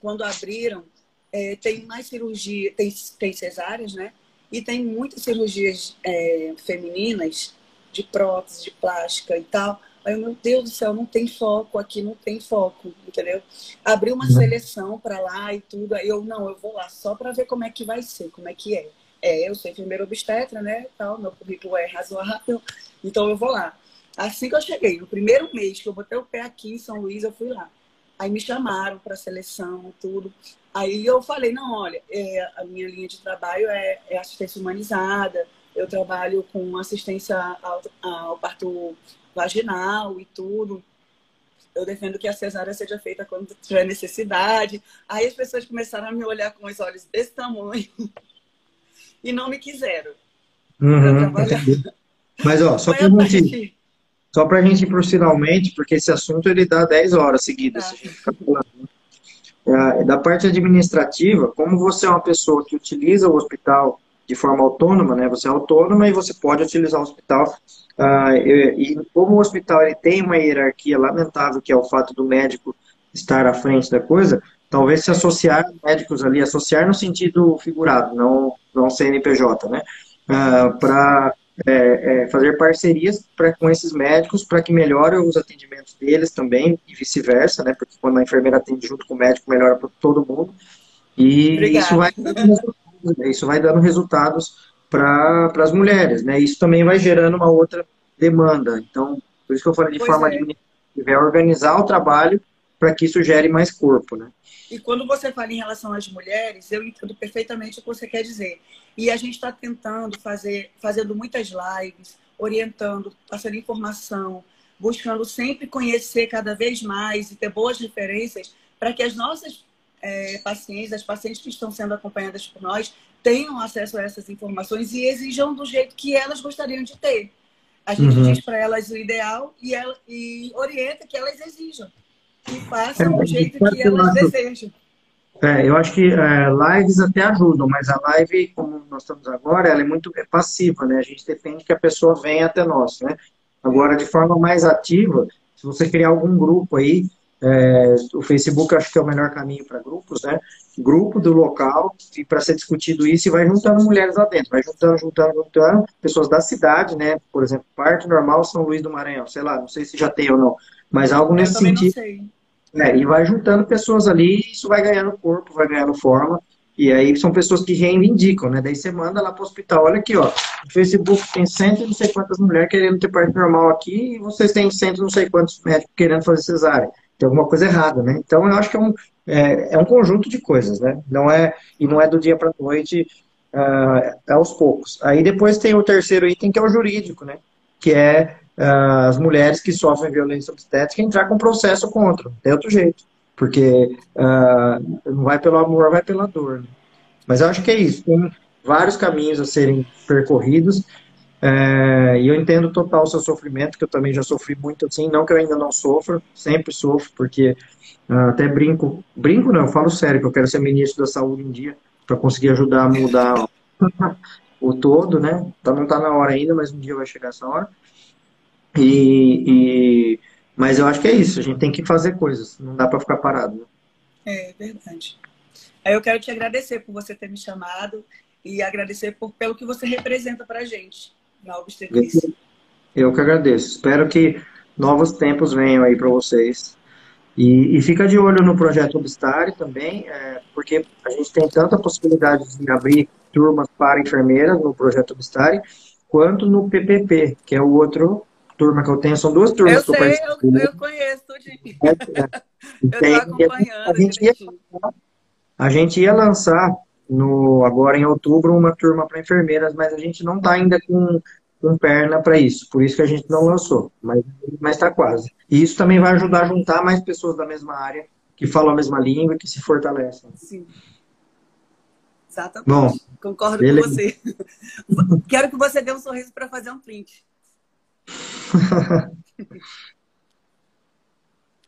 quando abriram, é, tem mais cirurgia, tem, tem cesáreas, né? E tem muitas cirurgias é, femininas, de prótese, de plástica e tal. Aí, meu Deus do céu, não tem foco aqui, não tem foco, entendeu? Abri uma uhum. seleção para lá e tudo. Aí eu, não, eu vou lá só para ver como é que vai ser, como é que é. É, eu sou enfermeira obstetra, né? Tal, meu currículo é razoável, então eu vou lá. Assim que eu cheguei, no primeiro mês que eu botei o pé aqui em São Luís, eu fui lá. Aí me chamaram para seleção, tudo. Aí eu falei, não, olha, é, a minha linha de trabalho é, é, assistência humanizada, eu trabalho com assistência ao, ao parto vaginal e tudo. Eu defendo que a cesárea seja feita quando tiver necessidade. Aí as pessoas começaram a me olhar com os olhos desse tamanho. e não me quiseram. Uhum, Mas, ó, só para gente, só pra gente ir pro finalmente, porque esse assunto ele dá 10 horas seguidas, tá. É, da parte administrativa, como você é uma pessoa que utiliza o hospital de forma autônoma, né? Você é autônoma e você pode utilizar o hospital. Uh, e, e, como o hospital ele tem uma hierarquia lamentável, que é o fato do médico estar à frente da coisa, talvez se associar médicos ali, associar no sentido figurado, não, não CNPJ, né? Uh, ah, para é, é, fazer parcerias pra, com esses médicos para que melhore os atendimentos deles também e vice-versa, né? Porque quando a enfermeira atende junto com o médico, melhora para todo mundo. E Obrigada. isso vai, isso vai dando resultados para as mulheres, né? Isso também vai gerando uma outra demanda. Então, por isso que eu falei de pois forma é. administrativa, é organizar o trabalho para que isso gere mais corpo, né? E quando você fala em relação às mulheres, eu entendo perfeitamente o que você quer dizer. E a gente está tentando fazer, fazendo muitas lives, orientando, passando informação, buscando sempre conhecer cada vez mais e ter boas referências para que as nossas é, pacientes, as pacientes que estão sendo acompanhadas por nós, tenham acesso a essas informações e exijam do jeito que elas gostariam de ter. A gente uhum. diz para elas o ideal e, ela, e orienta que elas exijam e façam do jeito que elas desejam. É, eu acho que é, lives até ajudam, mas a live, como nós estamos agora, ela é muito passiva, né? A gente depende que a pessoa venha até nós, né? Agora, de forma mais ativa, se você criar algum grupo aí, é, o Facebook acho que é o melhor caminho para grupos, né? Grupo do local, e para ser discutido isso, e vai juntando mulheres lá dentro, vai juntando, juntando, juntando, pessoas da cidade, né? Por exemplo, parte normal São Luís do Maranhão, sei lá, não sei se já tem ou não, mas algo nesse sentido. É, e vai juntando pessoas ali, e isso vai ganhando corpo, vai ganhando forma. E aí são pessoas que reivindicam, né? Daí você manda lá para o hospital, olha aqui, ó, no Facebook tem cento e não sei quantas mulheres querendo ter parte normal aqui, e vocês têm cento e não sei quantos médicos querendo fazer cesárea. Tem alguma coisa errada, né? Então eu acho que é um, é, é um conjunto de coisas, né? Não é, e não é do dia para noite, uh, é aos poucos. Aí depois tem o terceiro item, que é o jurídico, né? Que é as mulheres que sofrem violência obstétrica entrar com processo contra. Tem outro jeito. Porque uh, não vai pelo amor, vai pela dor. Né? Mas eu acho que é isso. Tem vários caminhos a serem percorridos. É, e eu entendo total o seu sofrimento, que eu também já sofri muito assim. Não que eu ainda não sofra, sempre sofro, porque uh, até brinco. Brinco não, eu falo sério, que eu quero ser ministro da saúde um dia, para conseguir ajudar a mudar o todo, né? Então não está na hora ainda, mas um dia vai chegar essa hora. E, e Mas eu acho que é isso, a gente tem que fazer coisas, não dá para ficar parado. Né? É verdade. Aí eu quero te agradecer por você ter me chamado e agradecer por, pelo que você representa para a gente na obstetrícia. Eu que agradeço. Espero que novos tempos venham aí para vocês. E, e, fica de olho no projeto Obstário também, é, porque a gente tem tanta possibilidade de abrir turmas para enfermeiras no projeto Obstário, quanto no PPP, que é o outro turma que eu tenho. São duas turmas eu que eu sei, Eu, eu conheço, tudinho. É, é. eu estou acompanhando. A gente, ia, a gente ia lançar no, agora em outubro uma turma para enfermeiras, mas a gente não está ainda com com perna para isso. Por isso que a gente não lançou, mas está quase. E isso também vai ajudar a juntar mais pessoas da mesma área, que falam a mesma língua, que se fortalecem. Sim. Exatamente. Bom, Concordo beleza. com você. Quero que você dê um sorriso para fazer um print.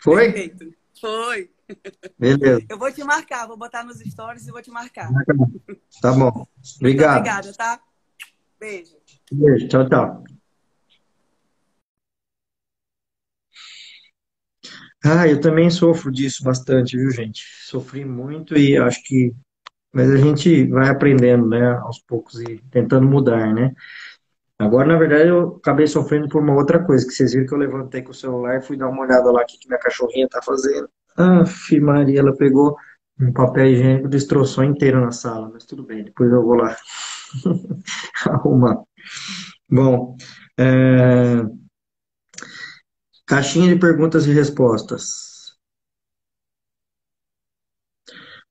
Foi? Perfeito. Foi. Beleza. Eu vou te marcar, vou botar nos stories e vou te marcar. Tá bom. Obrigado. Muito obrigada, tá? Beijo. Beijo, tchau, tchau. Ah, eu também sofro disso bastante, viu, gente? Sofri muito e acho que. Mas a gente vai aprendendo, né, aos poucos e tentando mudar, né? Agora, na verdade, eu acabei sofrendo por uma outra coisa, que vocês viram que eu levantei com o celular e fui dar uma olhada lá o que minha cachorrinha tá fazendo. Ah, Maria, ela pegou um papel higiênico destroçou inteiro na sala, mas tudo bem, depois eu vou lá arrumar. Bom, é... caixinha de perguntas e respostas.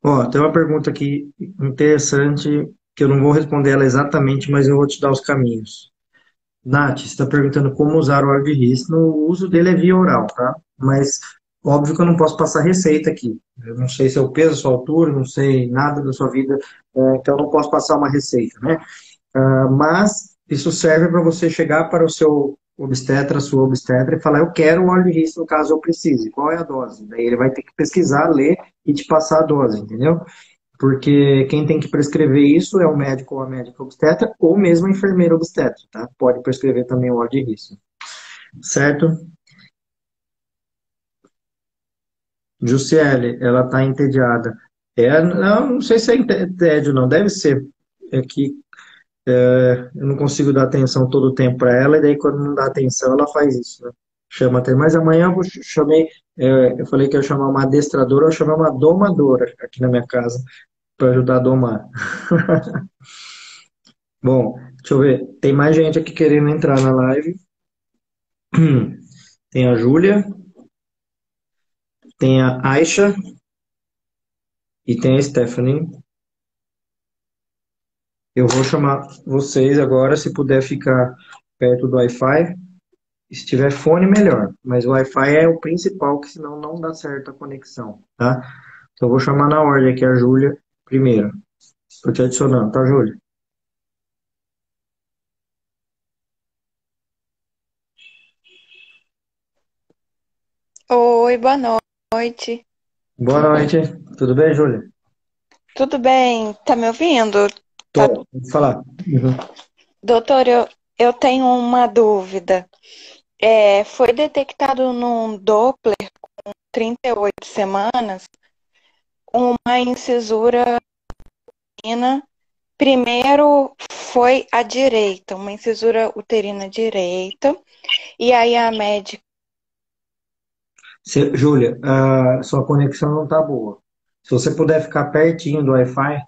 Ó, tem uma pergunta aqui interessante que eu não vou responder ela exatamente, mas eu vou te dar os caminhos. Nath, está perguntando como usar o óleo de risco. O uso dele é via oral, tá? Mas óbvio que eu não posso passar receita aqui. Eu não sei seu peso, sua altura, não sei nada da sua vida, é, então não posso passar uma receita, né? Uh, mas isso serve para você chegar para o seu obstetra, sua obstetra, e falar, eu quero um óleo de risco no caso eu precise. Qual é a dose? Daí ele vai ter que pesquisar, ler e te passar a dose, entendeu? Porque quem tem que prescrever isso é o médico ou a médica obstetra, ou mesmo a enfermeira obstetra, tá? Pode prescrever também o óleo de risco. Certo? Jussiele, ela está entediada. É, não, não sei se é tédio, não. Deve ser. É que é, eu não consigo dar atenção todo o tempo para ela, e daí quando não dá atenção, ela faz isso, né? Chama até. Mas amanhã eu chamei, é, eu falei que eu ia chamar uma adestradora, eu chamei uma domadora aqui na minha casa, para ajudar a domar. Bom, deixa eu ver. Tem mais gente aqui querendo entrar na live. Tem a Júlia, tem a Aisha e tem a Stephanie. Eu vou chamar vocês agora, se puder ficar perto do Wi-Fi. Se tiver fone, melhor. Mas o Wi-Fi é o principal, que senão não dá certo a conexão, tá? Então eu vou chamar na ordem aqui a Júlia primeiro. Estou te adicionando, tá, Júlia? Oi, boa noite. Boa noite. Tudo bem, Júlia? Tudo bem? Tá me ouvindo? Tô, tá... falar. Uhum. Doutor, eu, eu tenho uma dúvida. É, foi detectado num Doppler com 38 semanas uma incisura uterina. Primeiro foi a direita, uma incisura uterina direita, e aí a médica. Júlia, sua conexão não está boa. Se você puder ficar pertinho do Wi-Fi,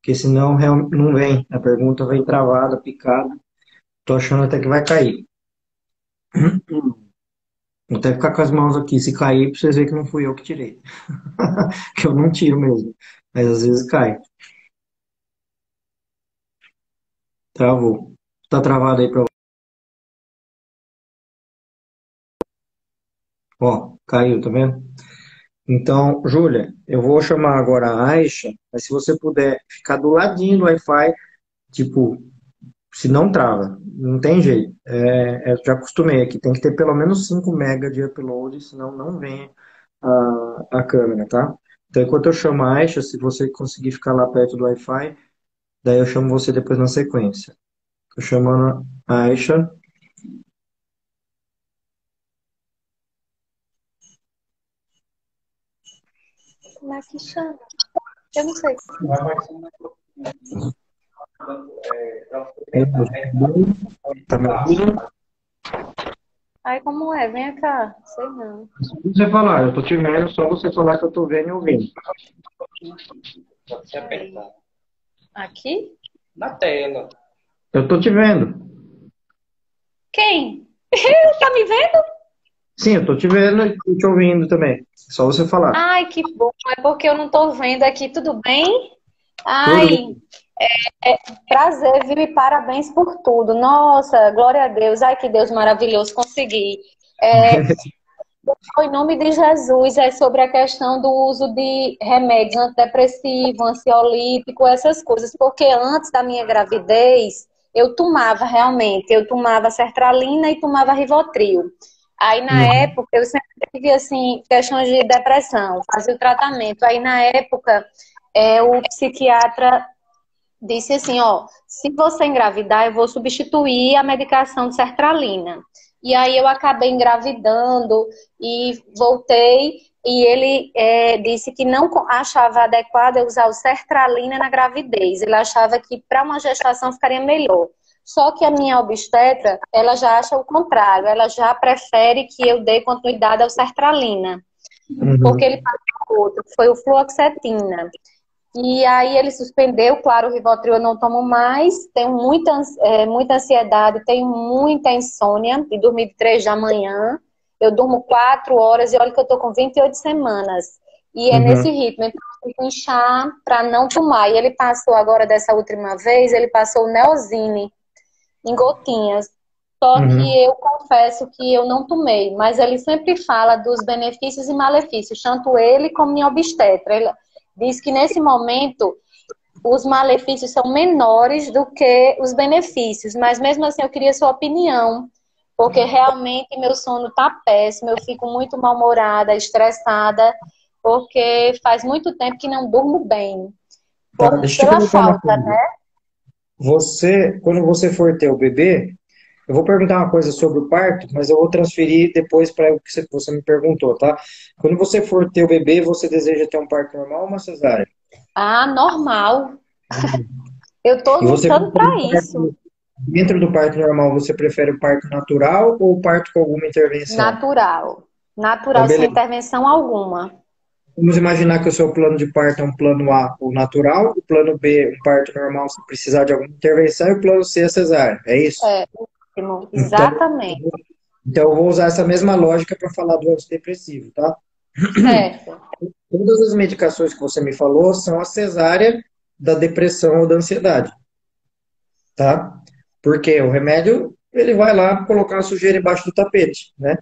porque senão não vem. A pergunta vem travada, picada. Tô achando até que vai cair. Vou até ficar com as mãos aqui. Se cair, pra vocês verem que não fui eu que tirei. que eu não tiro mesmo. Mas às vezes cai. Travou. Tá travado aí pra Ó, caiu, tá vendo? Então, Júlia, eu vou chamar agora a Aisha, mas se você puder ficar do ladinho do Wi-Fi, tipo, se não trava, não tem jeito. É, é, já acostumei aqui, tem que ter pelo menos 5 mega de upload, senão não vem a, a câmera, tá? Então, enquanto eu chamo a Aisha, se você conseguir ficar lá perto do Wi-Fi, daí eu chamo você depois na sequência. Tô chamando a Aisha. Como é que chama? Eu não sei. Não. Tá me ouvindo? Aí como é? Vem cá. Sei não. Você falar, eu tô te vendo, só você falar que eu tô vendo e ouvindo. Se apertar. Aqui? Na tela. Eu tô te vendo. Quem? tá me vendo? Sim, eu tô te vendo e te ouvindo também. Só você falar. Ai, que bom. É porque eu não tô vendo aqui. Tudo bem? Ai, é, é, prazer, viu? E parabéns por tudo. Nossa, glória a Deus. Ai, que Deus maravilhoso. Consegui. É, em nome de Jesus, é sobre a questão do uso de remédios antidepressivo, ansiolítico, essas coisas. Porque antes da minha gravidez, eu tomava realmente. Eu tomava sertralina e tomava rivotril. Aí, na uhum. época, eu sempre tive, assim, questões de depressão, fazia o tratamento. Aí, na época, é, o psiquiatra disse assim, ó, se você engravidar, eu vou substituir a medicação de sertralina. E aí eu acabei engravidando e voltei e ele é, disse que não achava adequado eu usar o sertralina na gravidez. Ele achava que para uma gestação ficaria melhor. Só que a minha obstetra, ela já acha o contrário, ela já prefere que eu dê continuidade ao sertralina. Uhum. Porque ele passou outro, foi o fluoxetina. E aí ele suspendeu, claro, o Rivotril eu não tomo mais, tenho muita, é, muita ansiedade, tenho muita insônia, de dormir de três da manhã, eu durmo quatro horas e olha que eu tô com 28 semanas. E é uhum. nesse ritmo, então eu que inchar para não tomar. E ele passou agora, dessa última vez, ele passou o Neozine, em gotinhas. Só uhum. que eu confesso que eu não tomei, mas ele sempre fala dos benefícios e malefícios, tanto ele como minha obstetra. Ele diz que nesse momento os malefícios são menores do que os benefícios, mas mesmo assim eu queria sua opinião, porque realmente meu sono tá péssimo, eu fico muito mal-humorada, estressada, porque faz muito tempo que não durmo bem. Tá, pela falta, né? Você, quando você for ter o bebê, eu vou perguntar uma coisa sobre o parto, mas eu vou transferir depois para o que você me perguntou, tá? Quando você for ter o bebê, você deseja ter um parto normal ou uma cesárea? Ah, normal. Eu estou lutando para isso. Dentro do parto normal, você prefere o parto natural ou o parto com alguma intervenção? Natural. Natural, então, sem intervenção alguma. Vamos imaginar que o seu plano de parto é um plano A, o natural, o plano B, um parto normal, se precisar de alguma intervenção, e o plano C, a cesárea. É isso? É, exatamente. Então, então, eu vou usar essa mesma lógica para falar do antidepressivo, tá? Certo. Todas as medicações que você me falou são a cesárea da depressão ou da ansiedade. Tá? Porque o remédio ele vai lá colocar a sujeira embaixo do tapete, né?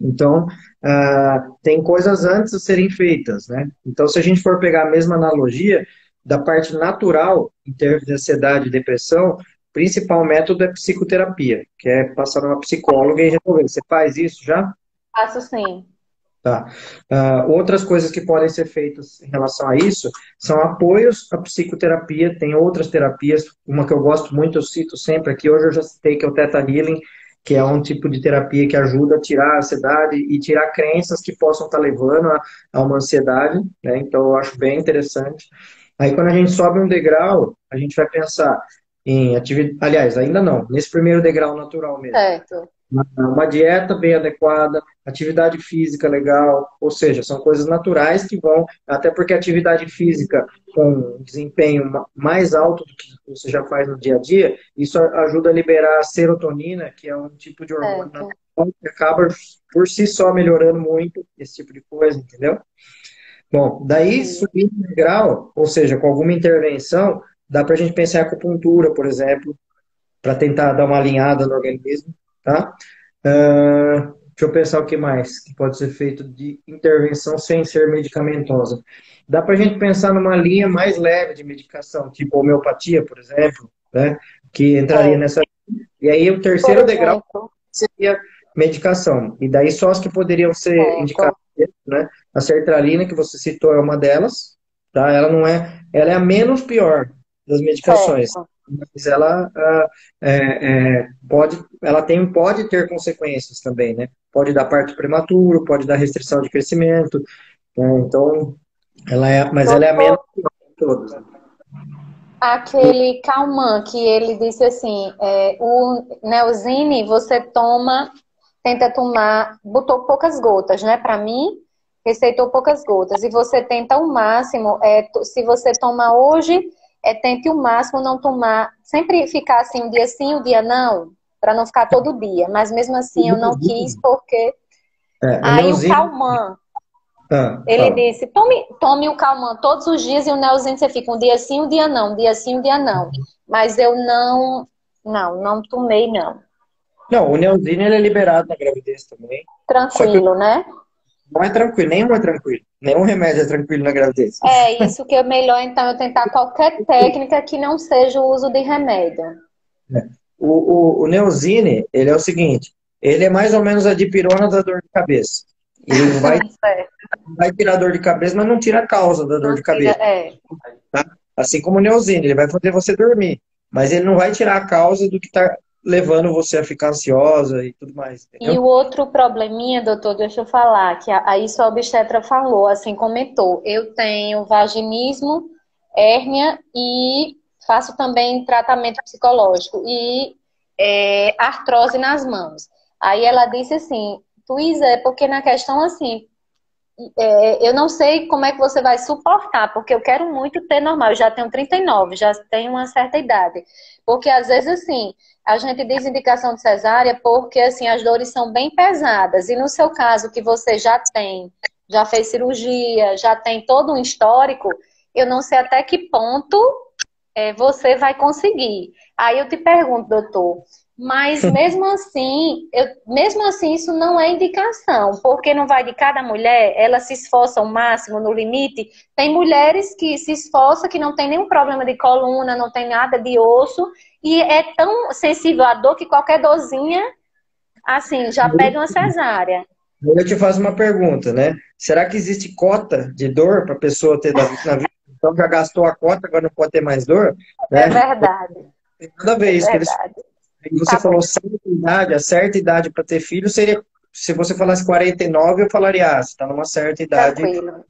Então, uh, tem coisas antes de serem feitas, né? Então, se a gente for pegar a mesma analogia da parte natural, em termos de ansiedade e depressão, principal método é psicoterapia, que é passar numa psicóloga e resolver. Você faz isso já? Faço sim. Tá. Uh, outras coisas que podem ser feitas em relação a isso são apoios à psicoterapia, tem outras terapias, uma que eu gosto muito, eu cito sempre aqui, hoje eu já citei, que é o Theta Healing, que é um tipo de terapia que ajuda a tirar a ansiedade e tirar crenças que possam estar levando a, a uma ansiedade, né? Então eu acho bem interessante. Aí quando a gente sobe um degrau, a gente vai pensar em atividade, aliás, ainda não, nesse primeiro degrau natural mesmo. Certo uma dieta bem adequada, atividade física legal, ou seja, são coisas naturais que vão, até porque atividade física com desempenho mais alto do que você já faz no dia a dia, isso ajuda a liberar a serotonina, que é um tipo de hormônio que acaba por si só melhorando muito esse tipo de coisa, entendeu? Bom, daí subindo o grau, ou seja, com alguma intervenção, dá para a gente pensar em acupuntura, por exemplo, para tentar dar uma alinhada no organismo tá? Uh, deixa eu pensar o que mais que pode ser feito de intervenção sem ser medicamentosa. Dá para a gente pensar numa linha mais leve de medicação, tipo homeopatia, por exemplo, né? Que entraria é. nessa. E aí o terceiro degrau seria medicação. E daí só as que poderiam ser é. indicadas, né? A sertralina que você citou é uma delas, tá? Ela não é, ela é a menos pior das medicações. Certo mas ela ah, é, é, pode, ela tem, pode ter consequências também, né? Pode dar parto prematuro, pode dar restrição de crescimento, né? então Ela é, mas ela é a menos de todas. Aquele Calman, que ele disse assim, é, o Neuzine você toma, tenta tomar, botou poucas gotas, né? Para mim, receitou poucas gotas. E você tenta o máximo, é, se você toma hoje, é, tente o máximo não tomar, sempre ficar assim, um dia sim, um dia não, para não ficar todo dia. Mas mesmo assim eu não quis, porque. É, Aí o Calman, ah, ele fala. disse: tome, tome o Calman todos os dias e o Nelzinho você fica um dia sim, um dia não, um dia sim, um dia não. Mas eu não, não, não tomei, não. Não, o Neozinho ele é liberado na gravidez também. Tranquilo, né? Não é tranquilo, nenhum é tranquilo. Nenhum remédio é tranquilo na gravidez. É, isso que é melhor, então, eu tentar qualquer técnica que não seja o uso de remédio. É. O, o, o Neozine, ele é o seguinte, ele é mais ou menos a dipirona da dor de cabeça. Ele vai, vai tirar dor de cabeça, mas não tira a causa da dor não de cabeça. Tira, é. tá? Assim como o Neozine, ele vai fazer você dormir, mas ele não vai tirar a causa do que está levando você a ficar ansiosa e tudo mais. Entendeu? E o outro probleminha, doutor, deixa eu falar, que a, isso a obstetra falou, assim, comentou. Eu tenho vaginismo, hérnia e faço também tratamento psicológico e é, artrose nas mãos. Aí ela disse assim, Luísa, é porque na questão assim, é, eu não sei como é que você vai suportar, porque eu quero muito ter normal. Eu já tenho 39, já tenho uma certa idade. Porque às vezes, assim, a gente diz indicação de cesárea porque, assim, as dores são bem pesadas. E no seu caso, que você já tem, já fez cirurgia, já tem todo um histórico, eu não sei até que ponto é, você vai conseguir. Aí eu te pergunto, doutor, mas mesmo assim, eu, mesmo assim, isso não é indicação, porque não vai de cada mulher, ela se esforça ao máximo, no limite. Tem mulheres que se esforçam, que não tem nenhum problema de coluna, não tem nada de osso, e é tão sensível à dor que qualquer dorzinha, assim, já pede uma cesárea. Eu te faço uma pergunta, né? Será que existe cota de dor para a pessoa ter na vida? Então já gastou a cota, agora não pode ter mais dor? Né? É verdade. Tem nada a ver isso. É verdade. Eles você tá falou certa idade, a certa idade para ter filho seria. Se você falasse 49, eu falaria, ah, você está numa certa idade. Tranquilo.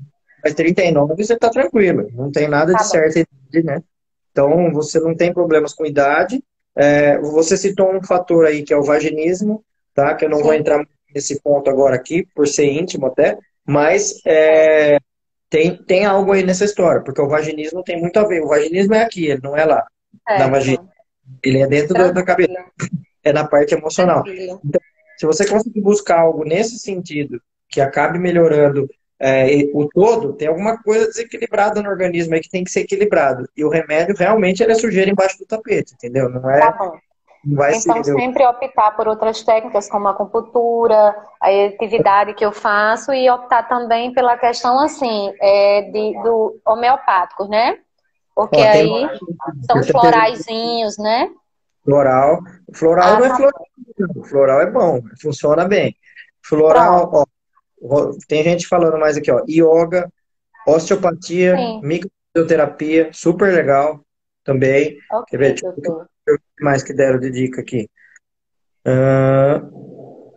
Mas 39 você está tranquilo. Não tem nada tá de bom. certa idade, né? Então, você não tem problemas com idade. É, você citou um fator aí que é o vaginismo, tá? Que eu não Sim. vou entrar nesse ponto agora aqui, por ser íntimo até, mas é, tem, tem algo aí nessa história, porque o vaginismo tem muito a ver. O vaginismo é aqui, ele não é lá, é, na vagina. Ele é dentro da, da cabeça. É na parte emocional. Então, se você conseguir buscar algo nesse sentido, que acabe melhorando é, o todo, tem alguma coisa desequilibrada no organismo aí que tem que ser equilibrado. E o remédio realmente ele é sujeira embaixo do tapete, entendeu? Não é. Tá bom. então, ser, sempre optar por outras técnicas, como a acupuntura, a atividade que eu faço, e optar também pela questão, assim, é, de, do homeopático, né? Porque Ó, aí são floraizinhos, né? Floral. Floral ah, não é tá floral. Floral é bom, funciona bem. Floral, ó, tem gente falando mais aqui, ó. Yoga, osteopatia, microterapia, super legal também. Okay, Quer ver? Mais que deram de dica aqui? Uh,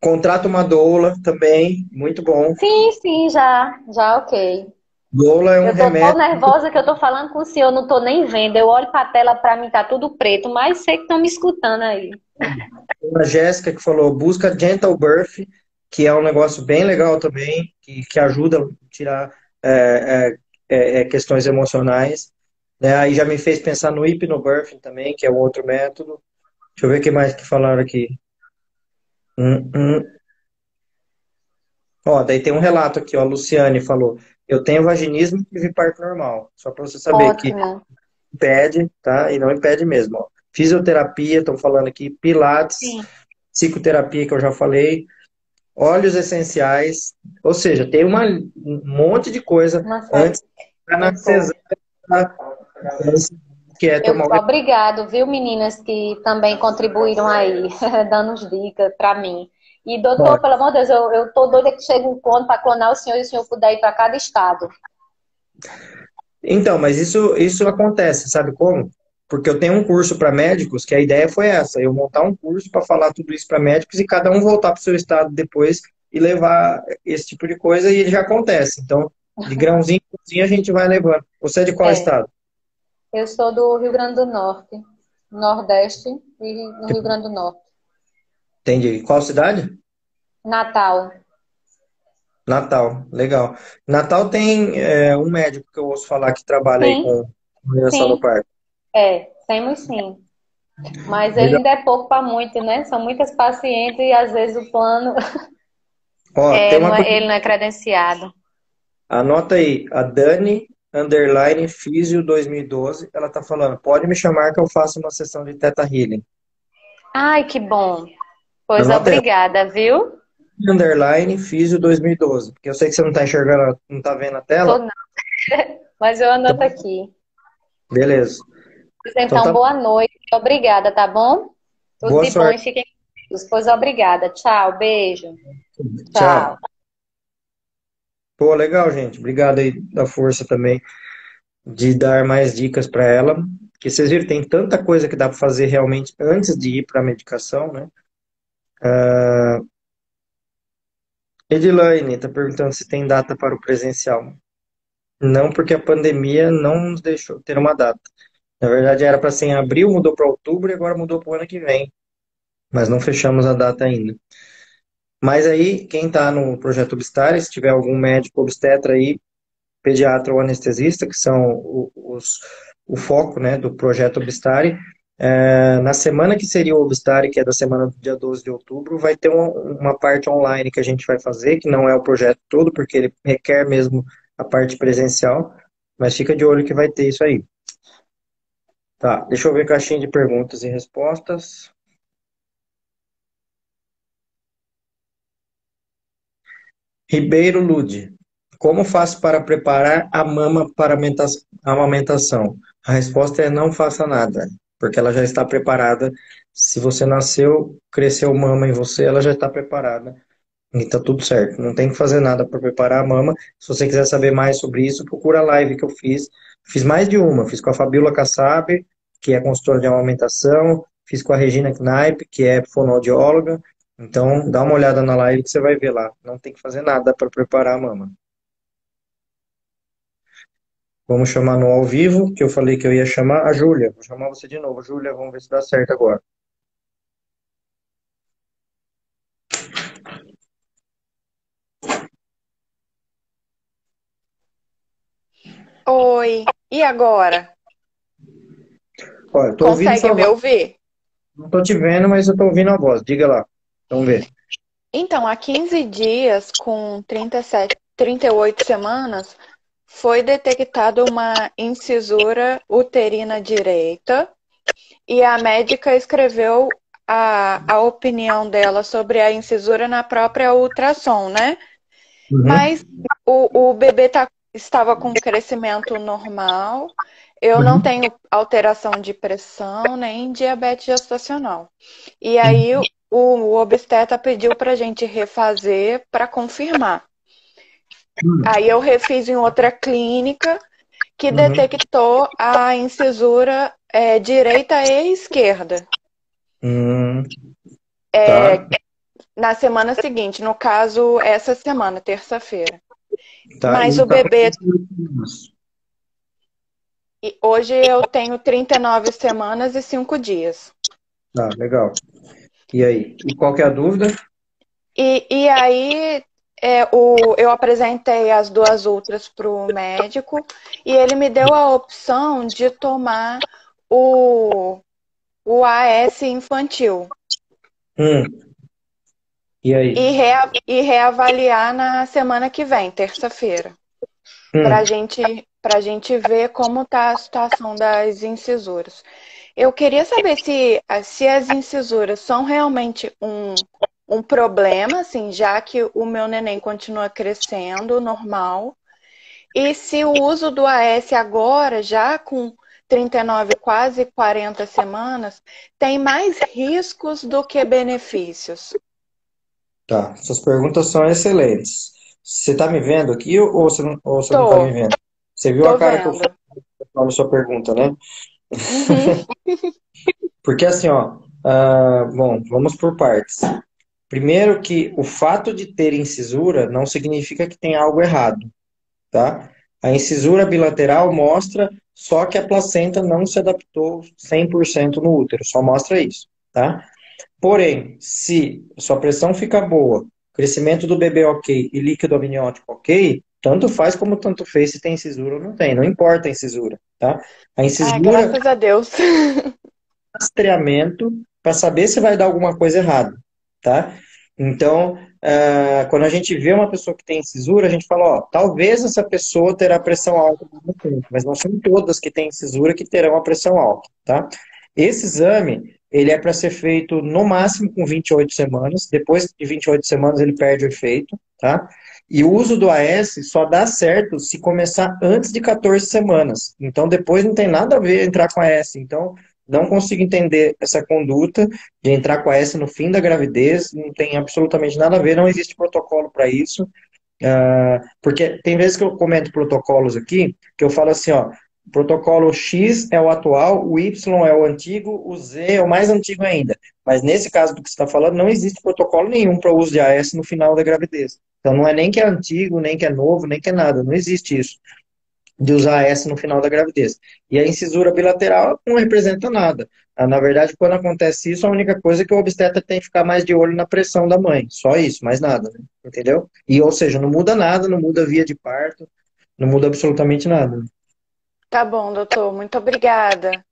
contrato uma doula também, muito bom. Sim, sim, já, já ok. Doula é um eu tô remédio. tão nervosa que eu tô falando com o senhor, não tô nem vendo. Eu olho pra tela, pra mim tá tudo preto, mas sei que estão me escutando aí. A Jéssica que falou, busca Gentle Birth, que é um negócio bem legal também, que, que ajuda a tirar é, é, é, é questões emocionais. Né? Aí já me fez pensar no Hypnobirthing também, que é um outro método. Deixa eu ver o que mais que falaram aqui. Hum, hum. Ó, daí tem um relato aqui, ó, a Luciane falou, eu tenho vaginismo e tive parto normal. Só para você saber Ótimo. que impede, tá? E não impede mesmo. Ó. Fisioterapia, estão falando aqui, pilates, Sim. psicoterapia que eu já falei, óleos essenciais, ou seja, tem uma, um monte de coisa Nossa, antes na cesárea, que é tomar... Obrigado, viu, meninas que também contribuíram aí, dando dicas para mim. E, doutor, Pode. pelo amor de Deus, eu, eu tô doida que chegue um ponto para clonar o senhor e o senhor puder ir para cada estado. Então, mas isso, isso acontece, sabe como? Porque eu tenho um curso para médicos, que a ideia foi essa, eu montar um curso para falar tudo isso para médicos e cada um voltar para o seu estado depois e levar esse tipo de coisa e ele já acontece. Então, De grãozinho em grãozinho a gente vai levando. Você é de qual É. estado? Eu sou do Rio Grande do Norte, Nordeste e no Rio Grande do Norte. Entendi. Qual cidade? Natal. Natal, legal. Natal tem é, um médico que eu ouço falar que trabalha aí Sim. com com Sim. no parque. É, temos sim. Mas ele ainda é pouco para muito, né? São muitas pacientes e às vezes o plano Ó, é, tem uma não é- ele não é credenciado. Anota aí, a Dani underline Físio 2012, ela tá falando, pode me chamar que eu faço uma sessão de Teta Healing. Ai, que bom. Pois obrigada, viu? Underline Físio 2012, porque eu sei que você não tá enxergando, não tá vendo a Tô tela. não. Mas eu anoto aqui. Beleza. Pois então, Então tá- boa noite. Obrigada, tá bom? Tudo Boa de bom sorte. e fiquem com Deus. Pois obrigada. Tchau, beijo. Tchau. Tchau. Pô, legal, gente. Obrigado aí da força também de dar mais dicas para ela. Que vocês viram, tem tanta coisa que dá para fazer realmente antes de ir para a medicação, né? Ah, Edilaine está perguntando se tem data para o presencial. Não, porque a pandemia não nos deixou ter uma data. Na verdade, era para ser em abril, mudou para outubro e agora mudou para o ano que vem. Mas não fechamos a data ainda. Mas aí, quem está no projeto Obstário, se tiver algum médico obstetra aí, pediatra ou anestesista, que são os, o foco né, do projeto Obstare, é, na semana que seria o Obstare, que é da semana do dia 12 de outubro, vai ter uma, uma parte online que a gente vai fazer, que não é o projeto todo, porque ele requer mesmo a parte presencial, mas fica de olho que vai ter isso aí. Tá, deixa eu ver caixinha de perguntas e respostas. Ribeiro Lude. Como faço para preparar a mama para amamenta- amamentação? A resposta é não faça nada, porque ela já está preparada. Se você nasceu, cresceu mama em você, ela já está preparada. E tá tudo certo. Não tem que fazer nada para preparar a mama. Se você quiser saber mais sobre isso, procura a live que eu fiz. Fiz mais de uma. Fiz com a Fabiola Kassab, que é consultora de amamentação. Fiz com a Regina Knaip, que é fonoaudióloga. Então, dá uma olhada na live que você vai ver lá. Não tem que fazer nada para preparar a mama. Vamos chamar no ao vivo, que eu falei que eu ia chamar a Júlia. Vou chamar você de novo. Júlia, vamos ver se dá certo agora. Oi, e agora? Olha, tô Consegue me ouvir? Não tô te vendo, mas eu tô ouvindo a voz. Diga lá. Vamos ver. Então, há 15 dias, com 37, 38 semanas, foi detectada uma incisura uterina direita e a médica escreveu a, a opinião dela sobre a incisura na própria ultrassom, né? Uhum. Mas o, o bebê tá, estava com crescimento normal. Eu não Uhum. tenho alteração de pressão nem diabetes gestacional. E aí o, o obstetra pediu para a gente refazer para confirmar. Hum. Aí eu refiz em outra clínica que Uhum. detectou a incisura é, direita e esquerda. Hum, É, tá, na semana seguinte, no caso, essa semana, terça-feira. tá. Mas o tá bebê, e hoje eu tenho 39 semanas e 5 dias. Tá, legal. E aí? E qual que é a dúvida? E, e aí é, o, eu apresentei as duas ultras para o médico e ele me deu a opção de tomar o, o AS infantil Hum. E aí? e, rea, e reavaliar na semana que vem, terça-feira, Hum. para gente, a gente ver como está a situação das incisuras. Eu queria saber se, se as incisuras são realmente um, um problema, assim, já que o meu neném continua crescendo normal, e se o uso do AS agora, já com 39, quase 40 semanas, tem mais riscos do que benefícios. Tá, suas perguntas são excelentes. Você tá me vendo aqui ou você não, ou você não tá Tô. me vendo? Você viu Tô a cara que eu vendo. falo sua pergunta, né? Uhum. Porque assim, ó, ah, bom, vamos por partes. Primeiro que o fato de ter incisura não significa que tem algo errado. tá? A incisura bilateral mostra só que a placenta não se adaptou 100% no útero, só mostra isso, tá? Porém, se sua pressão fica boa, crescimento do bebê ok e líquido amniótico ok, tanto faz como tanto fez se tem incisura ou não tem, não importa a incisura, tá? A incisura... Ai, graças a Deus. rastreamento para saber se vai dar alguma coisa errada, tá? Então, uh, quando a gente vê uma pessoa que tem incisura, a gente fala, ó, talvez essa pessoa terá pressão alta mas não são todas que têm incisura que terão a pressão alta, tá? Esse exame, ele é para ser feito no máximo com 28 semanas, depois de 28 semanas ele perde o efeito, tá? E o uso do AS só dá certo se começar antes de 14 semanas. Então, depois não tem nada a ver entrar com AS. Então, não consigo entender essa conduta de entrar com a S no fim da gravidez, não tem absolutamente nada a ver, não existe protocolo para isso. Uh, porque tem vezes que eu comento protocolos aqui, que eu falo assim, ó, protocolo X é o atual, o Y é o antigo, o Z é o mais antigo ainda. Mas nesse caso do que você está falando, não existe protocolo nenhum para o uso de AS no final da gravidez. Então não é nem que é antigo, nem que é novo, nem que é nada, não existe isso de usar essa no final da gravidez. E a incisura bilateral não representa nada. Ah, na verdade, quando acontece isso, a única coisa é que o obstetra tem que ficar mais de olho na pressão da mãe. Só isso, mais nada. Né? Entendeu? E, ou seja, não muda nada, não muda via de parto, não muda absolutamente nada. Tá bom, doutor. Muito obrigada.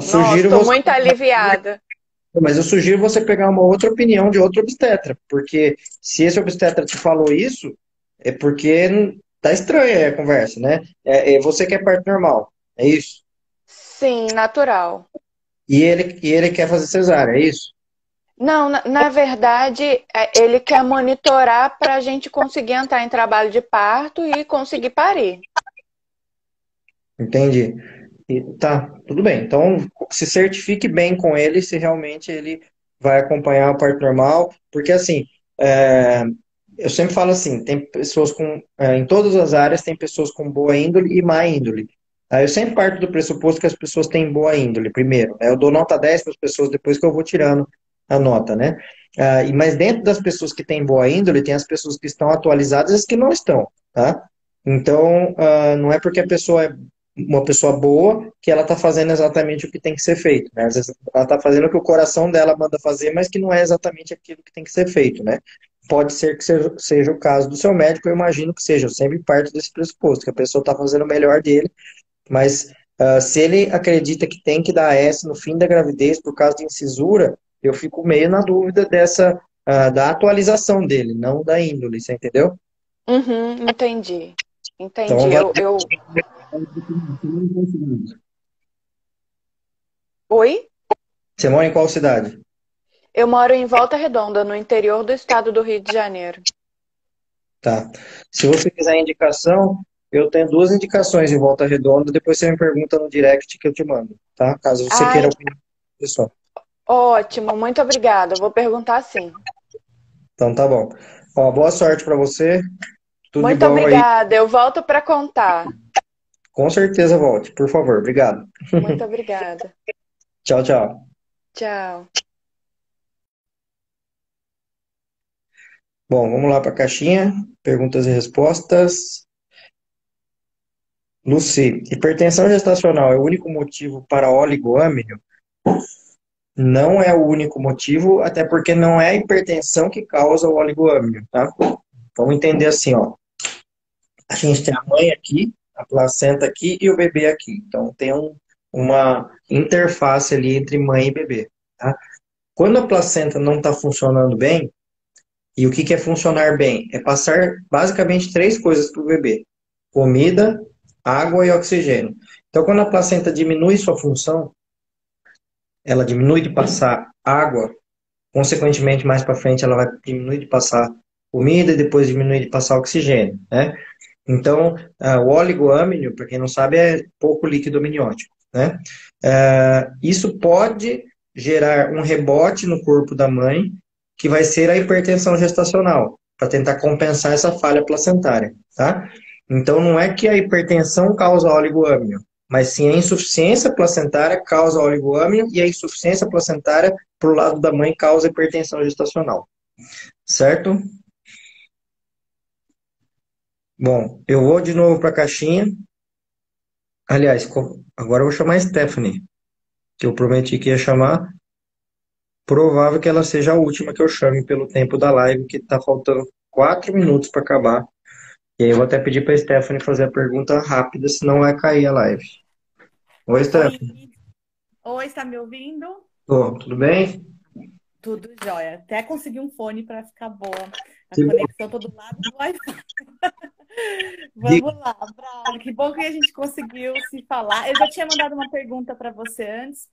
sugiro Nossa, você... muito aliviada. Mas eu sugiro você pegar uma outra opinião de outro obstetra, porque se esse obstetra te falou isso, é porque Tá estranha a conversa, né? É, é, você quer parto normal, é isso? Sim, natural. E ele, e ele quer fazer cesárea, é isso? Não, na, na verdade, é, ele quer monitorar para a gente conseguir entrar em trabalho de parto e conseguir parir. Entendi. E, tá, tudo bem. Então, se certifique bem com ele se realmente ele vai acompanhar o parto normal, porque assim, é, eu sempre falo assim, tem pessoas com, é, em todas as áreas tem pessoas com boa índole e má índole. Eu sempre parto do pressuposto que as pessoas têm boa índole, primeiro. Né? Eu dou nota 10 para as pessoas, depois que eu vou tirando a nota, né? Ah, mas dentro das pessoas que têm boa índole, tem as pessoas que estão atualizadas e as que não estão, tá? Então, ah, não é porque a pessoa é uma pessoa boa que ela está fazendo exatamente o que tem que ser feito. Né? Às vezes ela está fazendo o que o coração dela manda fazer, mas que não é exatamente aquilo que tem que ser feito, né? Pode ser que seja, seja, o caso do seu médico, eu imagino que seja. Eu sempre parto desse pressuposto, que a pessoa está fazendo o melhor dele, mas uh, se ele acredita que tem que dar S no fim da gravidez por causa de incisura, eu fico meio na dúvida dessa, uh, da atualização dele, não da índole, você entendeu? Uhum, entendi. Entendi. Então, eu, eu... Oi? Você mora em qual cidade? Eu moro em Volta Redonda, no interior do estado do Rio de Janeiro. Tá. Se você quiser indicação, eu tenho duas indicações em Volta Redonda, depois você me pergunta no direct que eu te mando, tá? Caso você Ai. queira opinar pessoal. Ótimo, muito obrigada. vou perguntar sim. Então tá bom. Ó, boa sorte para você. Tudo muito obrigada. Aí. Eu volto para contar. Com certeza volte, por favor. Obrigado. Muito obrigada. tchau, tchau. Tchau. Bom, vamos lá para a caixinha. Perguntas e respostas. Luci, hipertensão gestacional é o único motivo para oligoâmino? Não é o único motivo, até porque não é a hipertensão que causa o oligoâmino, tá? Vamos entender assim, ó. A gente tem a mãe aqui, a placenta aqui e o bebê aqui. Então tem um, uma interface ali entre mãe e bebê, tá? Quando a placenta não está funcionando bem, e o que, é funcionar bem? É passar basicamente três coisas para o bebê: comida, água e oxigênio. Então, quando a placenta diminui sua função, ela diminui de passar água, consequentemente, mais para frente, ela vai diminuir de passar comida e depois diminuir de passar oxigênio, né? Então, uh, o oligoâmino, para quem não sabe, é pouco líquido amniótico, né? Uh, isso pode gerar um rebote no corpo da mãe que vai ser a hipertensão gestacional, para tentar compensar essa falha placentária, tá? Então, não é que a hipertensão causa oligoâmino, mas sim a insuficiência placentária causa oligoâmino e a insuficiência placentária para o lado da mãe causa hipertensão gestacional. Certo? Bom, eu vou de novo para a caixinha. Aliás, agora eu vou chamar a Stephanie, que eu prometi que ia chamar. Provável que ela seja a última que eu chame pelo tempo da live, que está faltando quatro minutos para acabar. E aí eu vou até pedir para a Stephanie fazer a pergunta rápida, senão vai cair a live. Oi, Stephanie. Oi, está me ouvindo? Tô, tudo bem? Tudo jóia. Até consegui um fone para ficar boa. A que conexão bom. todo lado do Wi-Fi. Vamos lá, Braga. Que bom que a gente conseguiu se falar. Eu já tinha mandado uma pergunta para você antes,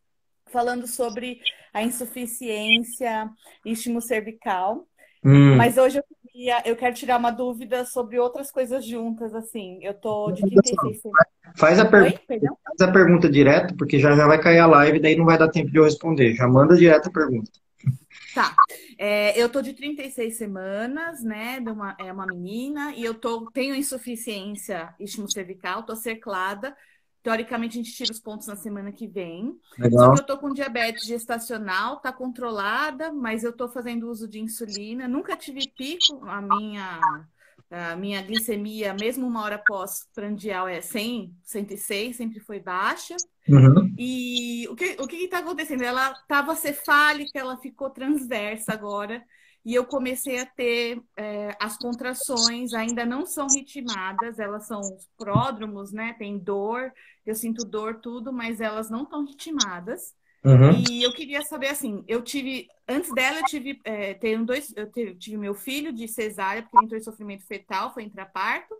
falando sobre a insuficiência istmo cervical. Hum. Mas hoje eu, queria, eu quero tirar uma dúvida sobre outras coisas juntas, assim. Eu tô de 36 semanas. Faz a, per... Faz a pergunta direto, porque já, já vai cair a live, daí não vai dar tempo de eu responder. Já manda direto a pergunta. Tá. É, eu tô de 36 semanas, né? De uma, é uma menina, e eu tô, tenho insuficiência istmo-cervical, tô cerclada. Teoricamente, a gente tira os pontos na semana que vem. Legal. Só que eu tô com diabetes gestacional, tá controlada, mas eu tô fazendo uso de insulina. Nunca tive pico, a minha a minha glicemia, mesmo uma hora pós-prandial, é 100, 106, sempre foi baixa. Uhum. E o que o está acontecendo? Ela estava cefálica, ela ficou transversa agora. E eu comecei a ter é, as contrações, ainda não são ritmadas, elas são pródromos, né? Tem dor, eu sinto dor, tudo, mas elas não estão ritmadas. Uhum. E eu queria saber assim, eu tive antes dela eu tive é, tenho dois, eu tive, tive, meu filho de cesárea porque ele entrou em sofrimento fetal, foi intraparto.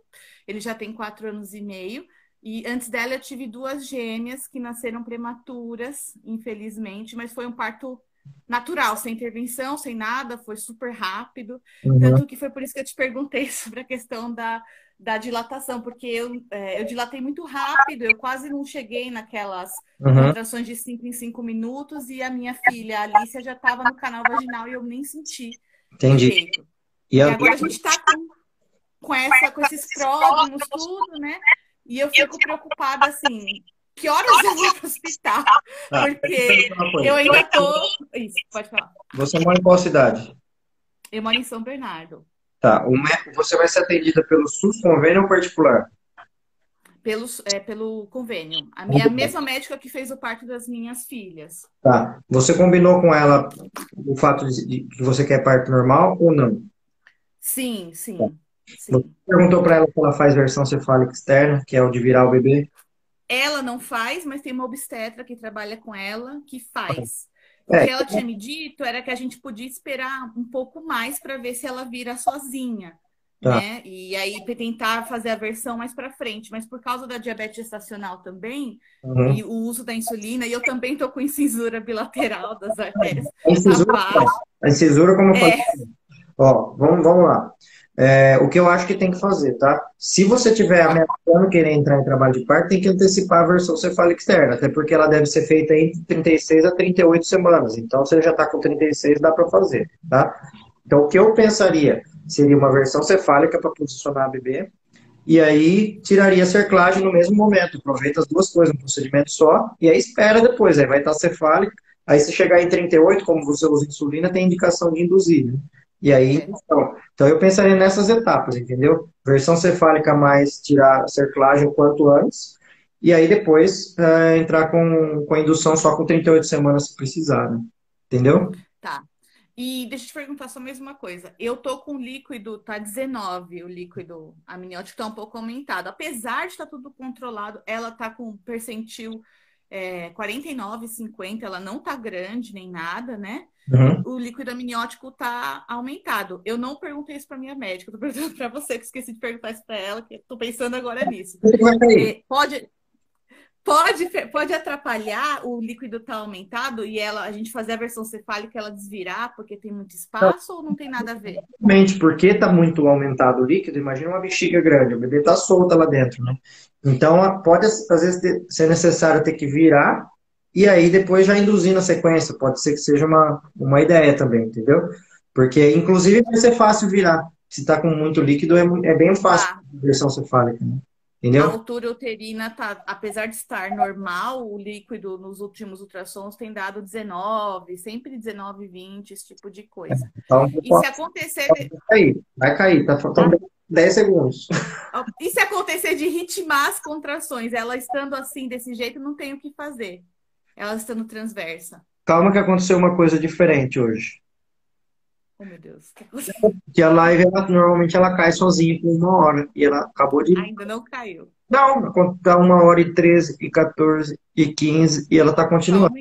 Ele já tem quatro anos e meio. E antes dela eu tive duas gêmeas que nasceram prematuras, infelizmente, mas foi um parto natural, sem intervenção, sem nada, foi super rápido. Uhum. Tanto que foi por isso que eu te perguntei sobre a questão da da dilatação, porque eu, é, eu dilatei muito rápido, eu quase não cheguei naquelas uhum. contrações de 5 em 5 minutos, e a minha filha, a Alicia, já estava no canal vaginal e eu nem senti. Entendi. E, e agora a gente está com, com, essa, com esses pródromos, tudo, né? E eu fico preocupada assim. Que horas eu vou para o hospital? Ah, porque eu ainda tô. Isso, pode falar. Você mora em qual cidade? Eu moro em São Bernardo. Tá. O médico, você vai ser atendida pelo SUS convênio ou particular? Pelo, é, pelo convênio. A minha a mesma médica que fez o parto das minhas filhas. Tá. Você combinou com ela o fato de, de que você quer parto normal ou não? Sim, sim. Tá. sim. Você perguntou para ela se ela faz versão cefálica externa, que é o de virar o bebê? Ela não faz, mas tem uma obstetra que trabalha com ela que faz. O é. que ela tinha me dito era que a gente podia esperar um pouco mais para ver se ela vira sozinha. Tá. Né? E aí tentar fazer a versão mais para frente, mas por causa da diabetes gestacional também uhum. e o uso da insulina, e eu também tô com incisura bilateral das artérias. A incisura, a incisura como. É. Ó, vamos, vamos lá. É, o que eu acho que tem que fazer, tá? Se você tiver ameaçando querer entrar em trabalho de parto, tem que antecipar a versão cefálica externa, até porque ela deve ser feita entre 36 a 38 semanas. Então, você já está com 36, dá para fazer, tá? Então, o que eu pensaria seria uma versão cefálica para posicionar a bebê, e aí tiraria a cerclagem no mesmo momento. Aproveita as duas coisas, um procedimento só, e aí espera depois, aí vai estar cefálica. Aí, se chegar em 38, como você usa insulina, tem indicação de induzir, né? E aí, é. então, então eu pensaria nessas etapas, entendeu? Versão cefálica mais tirar a cerclagem o quanto antes, e aí depois uh, entrar com, com a indução só com 38 semanas se precisar, né? Entendeu? Tá. E deixa eu te perguntar só mais uma coisa. Eu tô com líquido, tá 19 o líquido amniótico, tá um pouco aumentado. Apesar de estar tá tudo controlado, ela tá com percentil é, 49, 50, ela não tá grande nem nada, né? Uhum. O líquido amniótico tá aumentado. Eu não perguntei isso para minha médica, tô perguntando para você, que esqueci de perguntar isso para ela, que tô pensando agora nisso. É, pode, pode, pode atrapalhar o líquido estar tá aumentado e ela, a gente fazer a versão cefálica ela desvirar porque tem muito espaço não. ou não tem nada a ver? Realmente, porque está muito aumentado o líquido, imagina uma bexiga grande, o bebê está solto lá dentro, né? Então, pode às vezes ser necessário ter que virar e aí depois já induzir na sequência. Pode ser que seja uma, uma ideia também, entendeu? Porque, inclusive, vai ser fácil virar. Se está com muito líquido, é, é bem fácil ah. a versão cefálica, né? Entendeu? A altura uterina tá, apesar de estar normal, o líquido nos últimos ultrassons tem dado 19, sempre 19, 20, esse tipo de coisa. É, então, e se acontecer. Vai cair, vai cair, tá faltando. 10 segundos. E se acontecer de ritmar as contrações, ela estando assim, desse jeito, não tem o que fazer. Ela estando transversa. Calma que aconteceu uma coisa diferente hoje. Oh, meu Deus. Que, que a live, ela, normalmente, ela cai sozinha por uma hora. E ela acabou de... Ainda não caiu. Não, tá uma hora e 13, e 14, e 15, e ela tá continuando.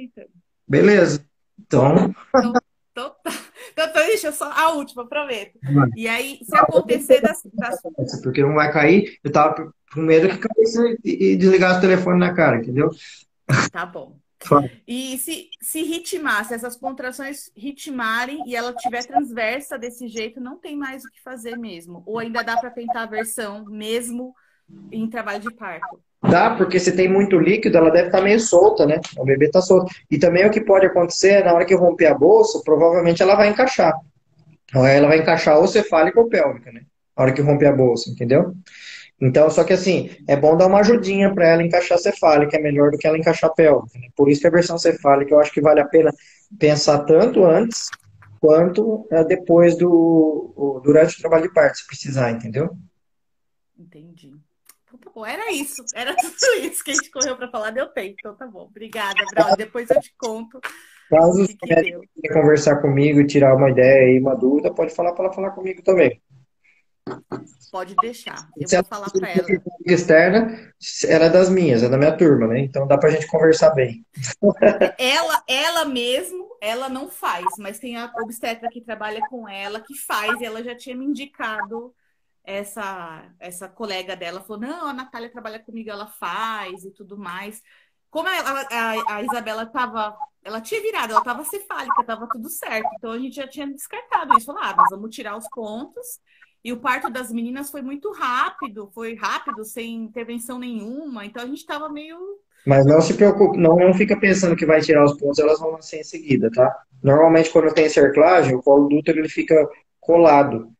Beleza. Então... então então, tá. então, então, deixa eu só a última, prometo. E aí, se acontecer das, das... Porque não vai cair, eu tava com medo que caísse e desligasse o telefone na cara, entendeu? Tá bom. E se, se ritmar, se essas contrações ritmarem e ela tiver transversa desse jeito, não tem mais o que fazer mesmo. Ou ainda dá para tentar a versão mesmo em trabalho de parto. Dá, porque se tem muito líquido, ela deve estar tá meio solta, né? O bebê está solto. E também o que pode acontecer, na hora que romper a bolsa, provavelmente ela vai encaixar. Ela vai encaixar ou cefálica ou pélvica, né? Na hora que romper a bolsa, entendeu? Então, só que assim, é bom dar uma ajudinha para ela encaixar cefálica, é melhor do que ela encaixar pélvica. Né? Por isso que a versão cefálica eu acho que vale a pena pensar tanto antes quanto é, depois do durante o trabalho de parto, se precisar, entendeu? Entendi. Então tá bom, era isso, era tudo isso que a gente correu para falar, deu tempo. Então tá bom. Obrigada, Braulio. Depois eu te conto. Caso você queira conversar comigo, tirar uma ideia e uma dúvida, pode falar para ela falar comigo também. Pode deixar. Eu Se vou falar para ela. Externa, ela é das minhas, é da minha turma, né? Então dá pra gente conversar bem. ela, ela mesmo, ela não faz, mas tem a obstetra que trabalha com ela que faz, e ela já tinha me indicado essa essa colega dela falou: "Não, a Natália trabalha comigo, ela faz e tudo mais". Como ela, a, a Isabela tava, ela tinha virado, ela tava cefálica, tava tudo certo. Então a gente já tinha descartado isso, falou: "Ah, nós vamos tirar os pontos e o parto das meninas foi muito rápido, foi rápido, sem intervenção nenhuma. Então a gente estava meio. Mas não se preocupe, não, não fica pensando que vai tirar os pontos, elas vão nascer em seguida, tá? Normalmente, quando tem cerclagem, o colo do útero ele fica colado,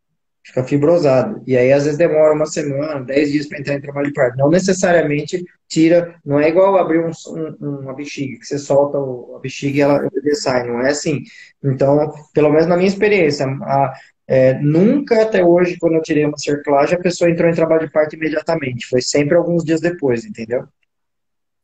fica fibrosado. E aí, às vezes, demora uma semana, dez dias para entrar em trabalho de parto. Não necessariamente tira, não é igual abrir um, um, uma bexiga, que você solta a bexiga e ela, sai, não é assim. Então, pelo menos na minha experiência, a, é, nunca até hoje, quando eu tirei uma cerclagem, a pessoa entrou em trabalho de parto imediatamente. Foi sempre alguns dias depois, entendeu?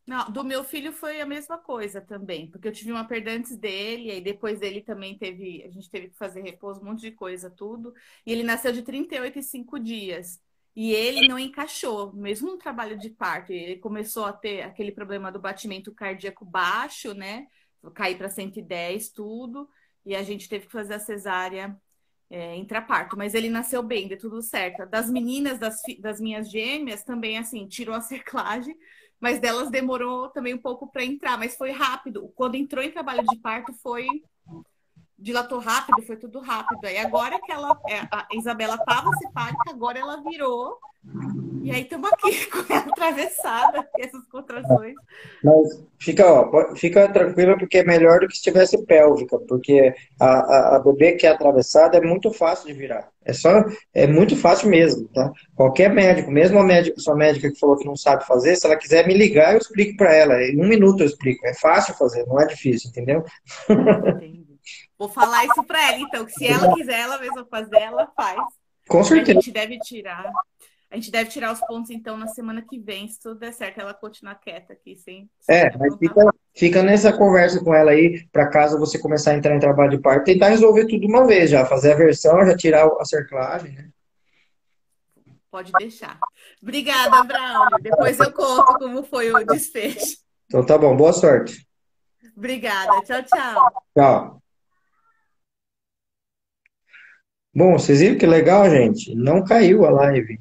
Não, do meu filho foi a mesma coisa também, porque eu tive uma perda antes dele, e depois dele também teve, a gente teve que fazer repouso, um monte de coisa, tudo. E ele nasceu de 38 e 5 dias. E ele não encaixou, mesmo no trabalho de parto. Ele começou a ter aquele problema do batimento cardíaco baixo, né? Cair para 110, tudo. E a gente teve que fazer a cesárea é, intraparto, mas ele nasceu bem, deu tudo certo. Das meninas, das, das minhas gêmeas, também assim, tirou a cerclagem, mas delas demorou também um pouco para entrar, mas foi rápido. Quando entrou em trabalho de parto, foi. Dilatou rápido, foi tudo rápido. Aí agora que ela. É, a Isabela estava cefálica, agora ela virou e aí estamos aqui com ela atravessada, essas contrações. Mas fica, ó, fica tranquila porque é melhor do que se tivesse pélvica, porque a, a, a bebê que é atravessada é muito fácil de virar. É só, é muito fácil mesmo, tá? Qualquer médico, mesmo a médica, sua médica que falou que não sabe fazer, se ela quiser me ligar, eu explico para ela. Em um minuto eu explico. É fácil fazer, não é difícil, entendeu? Entendi. Vou falar isso para ela, então, que se ela quiser, ela mesma fazer, ela faz. Com certeza. A gente deve tirar a gente deve tirar os pontos, então, na semana que vem, se tudo der certo, ela continuar quieta aqui, sem. É, mas fica, fica, nessa conversa com ela aí, para caso você começar a entrar em trabalho de parto, tentar resolver tudo de uma vez já, fazer a versão, já tirar a cerclagem, né? Pode deixar. Obrigada, Braulio. Depois eu conto como foi o desfecho. Então tá bom, boa sorte. Obrigada. Tchau, tchau. Tchau. Bom, vocês viram que legal, gente? Não caiu a live.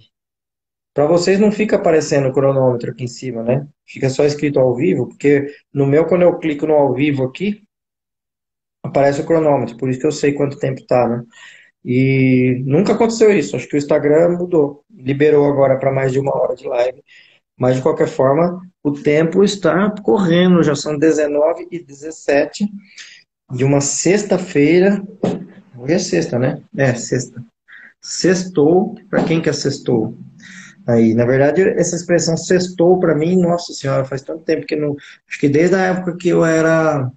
Para vocês não fica aparecendo o cronômetro aqui em cima, né? Fica só escrito ao vivo, porque no meu, quando eu clico no ao vivo aqui, aparece o cronômetro, por isso que eu sei quanto tempo tá, né? E nunca aconteceu isso. Acho que o Instagram mudou, liberou agora para mais de uma hora de live. Mas de qualquer forma, o tempo está correndo, já são 19 e 17 de uma sexta-feira. Hoje é sexta, né? É, sexta. Sextou, para quem que é sextou? Aí, na verdade, essa expressão sextou para mim, nossa senhora, faz tanto tempo que não. Acho que desde a época que eu era.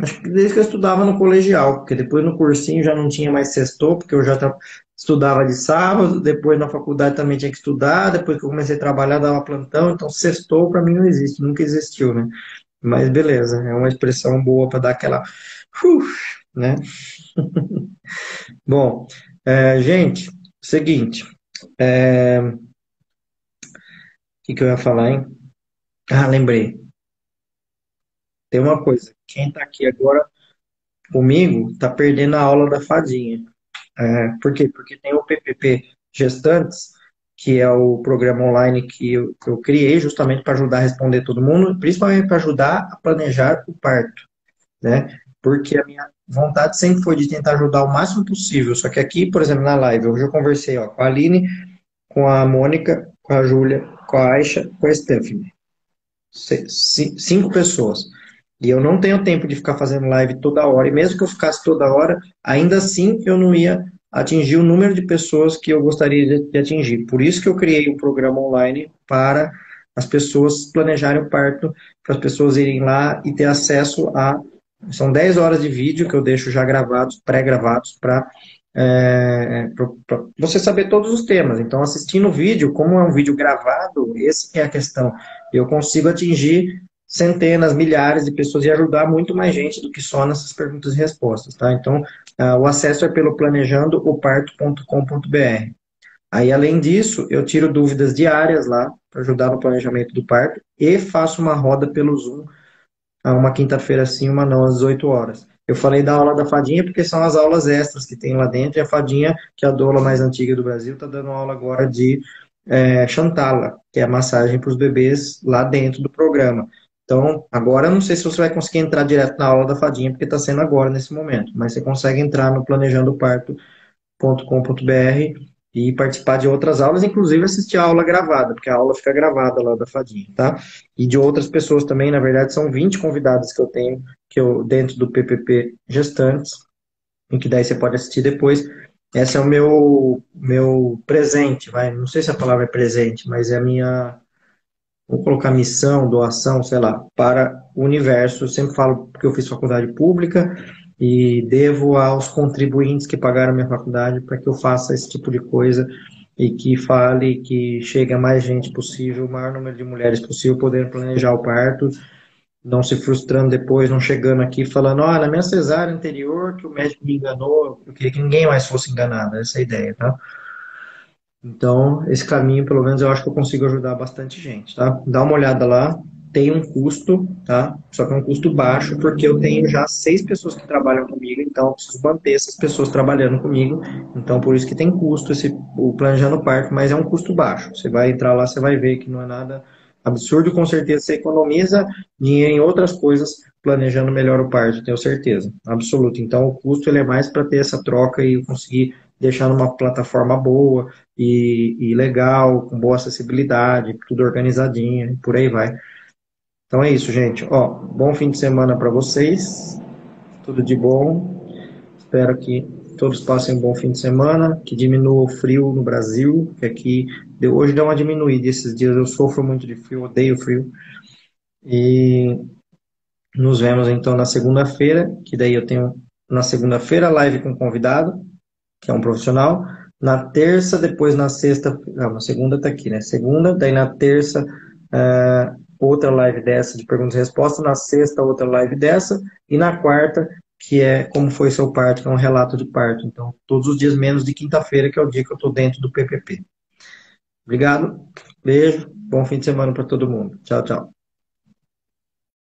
Acho que desde que eu estudava no colegial, porque depois no cursinho já não tinha mais sextou, porque eu já estudava de sábado, depois na faculdade também tinha que estudar, depois que eu comecei a trabalhar dava plantão, então sextou para mim não existe, nunca existiu, né? Mas beleza, é uma expressão boa para dar aquela. Uf, né? Bom, é, gente, seguinte. É... O que, que eu ia falar, hein? Ah, lembrei. Tem uma coisa. Quem está aqui agora comigo está perdendo a aula da fadinha. É, por quê? Porque tem o PPP Gestantes, que é o programa online que eu, que eu criei justamente para ajudar a responder todo mundo, principalmente para ajudar a planejar o parto, né? Porque a minha vontade sempre foi de tentar ajudar o máximo possível. Só que aqui, por exemplo, na live, eu já conversei ó, com a Aline, com a Mônica, com a Júlia, com a Aisha, com a Stephanie. Cinco pessoas. E eu não tenho tempo de ficar fazendo live toda hora. E mesmo que eu ficasse toda hora, ainda assim eu não ia atingir o número de pessoas que eu gostaria de atingir. Por isso que eu criei um programa online para as pessoas planejarem o parto, para as pessoas irem lá e ter acesso a. São 10 horas de vídeo que eu deixo já gravados, pré-gravados, para é, você saber todos os temas. Então, assistindo o vídeo, como é um vídeo gravado, essa é a questão. Eu consigo atingir centenas, milhares de pessoas e ajudar muito mais gente do que só nessas perguntas e respostas, tá? Então, uh, o acesso é pelo planejandooparto.com.br. Aí, além disso, eu tiro dúvidas diárias lá para ajudar no planejamento do parto e faço uma roda pelo Zoom, uma quinta-feira sim, uma não, às 18 horas. Eu falei da aula da fadinha porque são as aulas extras que tem lá dentro, e a fadinha, que é a doula mais antiga do Brasil, está dando aula agora de é, Chantala, que é a massagem para os bebês lá dentro do programa. Então, agora eu não sei se você vai conseguir entrar direto na aula da fadinha, porque está sendo agora, nesse momento, mas você consegue entrar no planejandoparto.com.br e participar de outras aulas, inclusive assistir a aula gravada, porque a aula fica gravada lá da fadinha, tá? E de outras pessoas também, na verdade, são 20 convidados que eu tenho que eu dentro do PPP Gestantes, em que daí você pode assistir depois. Esse é o meu meu presente, vai, não sei se a palavra é presente, mas é a minha vou colocar missão, doação, sei lá, para o universo. Eu sempre falo que eu fiz faculdade pública e devo aos contribuintes que pagaram minha faculdade para que eu faça esse tipo de coisa e que fale que chegue a mais gente possível, o maior número de mulheres possível, podendo planejar o parto, não se frustrando depois, não chegando aqui falando, olha, na minha cesárea anterior que o médico me enganou, eu queria que ninguém mais fosse enganado, essa é a ideia, tá? Então, esse caminho, pelo menos, eu acho que eu consigo ajudar bastante gente, tá? Dá uma olhada lá, tem um custo, tá? Só que é um custo baixo, porque eu tenho já seis pessoas que trabalham comigo, então eu preciso manter essas pessoas trabalhando comigo, então por isso que tem custo esse, o Planejando Parque, mas é um custo baixo. Você vai entrar lá, você vai ver que não é nada absurdo, com certeza você economiza dinheiro em outras coisas planejando melhor o parto, tenho certeza, absoluto. Então o custo ele é mais para ter essa troca e conseguir deixar numa plataforma boa e, e legal, com boa acessibilidade, tudo organizadinho, e por aí vai. Então é isso, gente. Ó, bom fim de semana para vocês. Tudo de bom. Espero que todos passem um bom fim de semana, que diminua o frio no Brasil, que aqui hoje deu uma diminuída. Esses dias eu sofro muito de frio, odeio frio. E nos vemos então na segunda-feira, que daí eu tenho na segunda-feira live com convidado que é um profissional. Na terça, depois na sexta, não, na segunda tá aqui, né? Segunda, daí na terça, uh, outra live dessa de perguntas e respostas, na sexta, outra live dessa, e na quarta, que é como foi seu parto, que é um relato de parto. Então, todos os dias menos de quinta-feira, que é o dia que eu estou dentro do PPP. Obrigado, beijo, bom fim de semana para todo mundo. Tchau, tchau.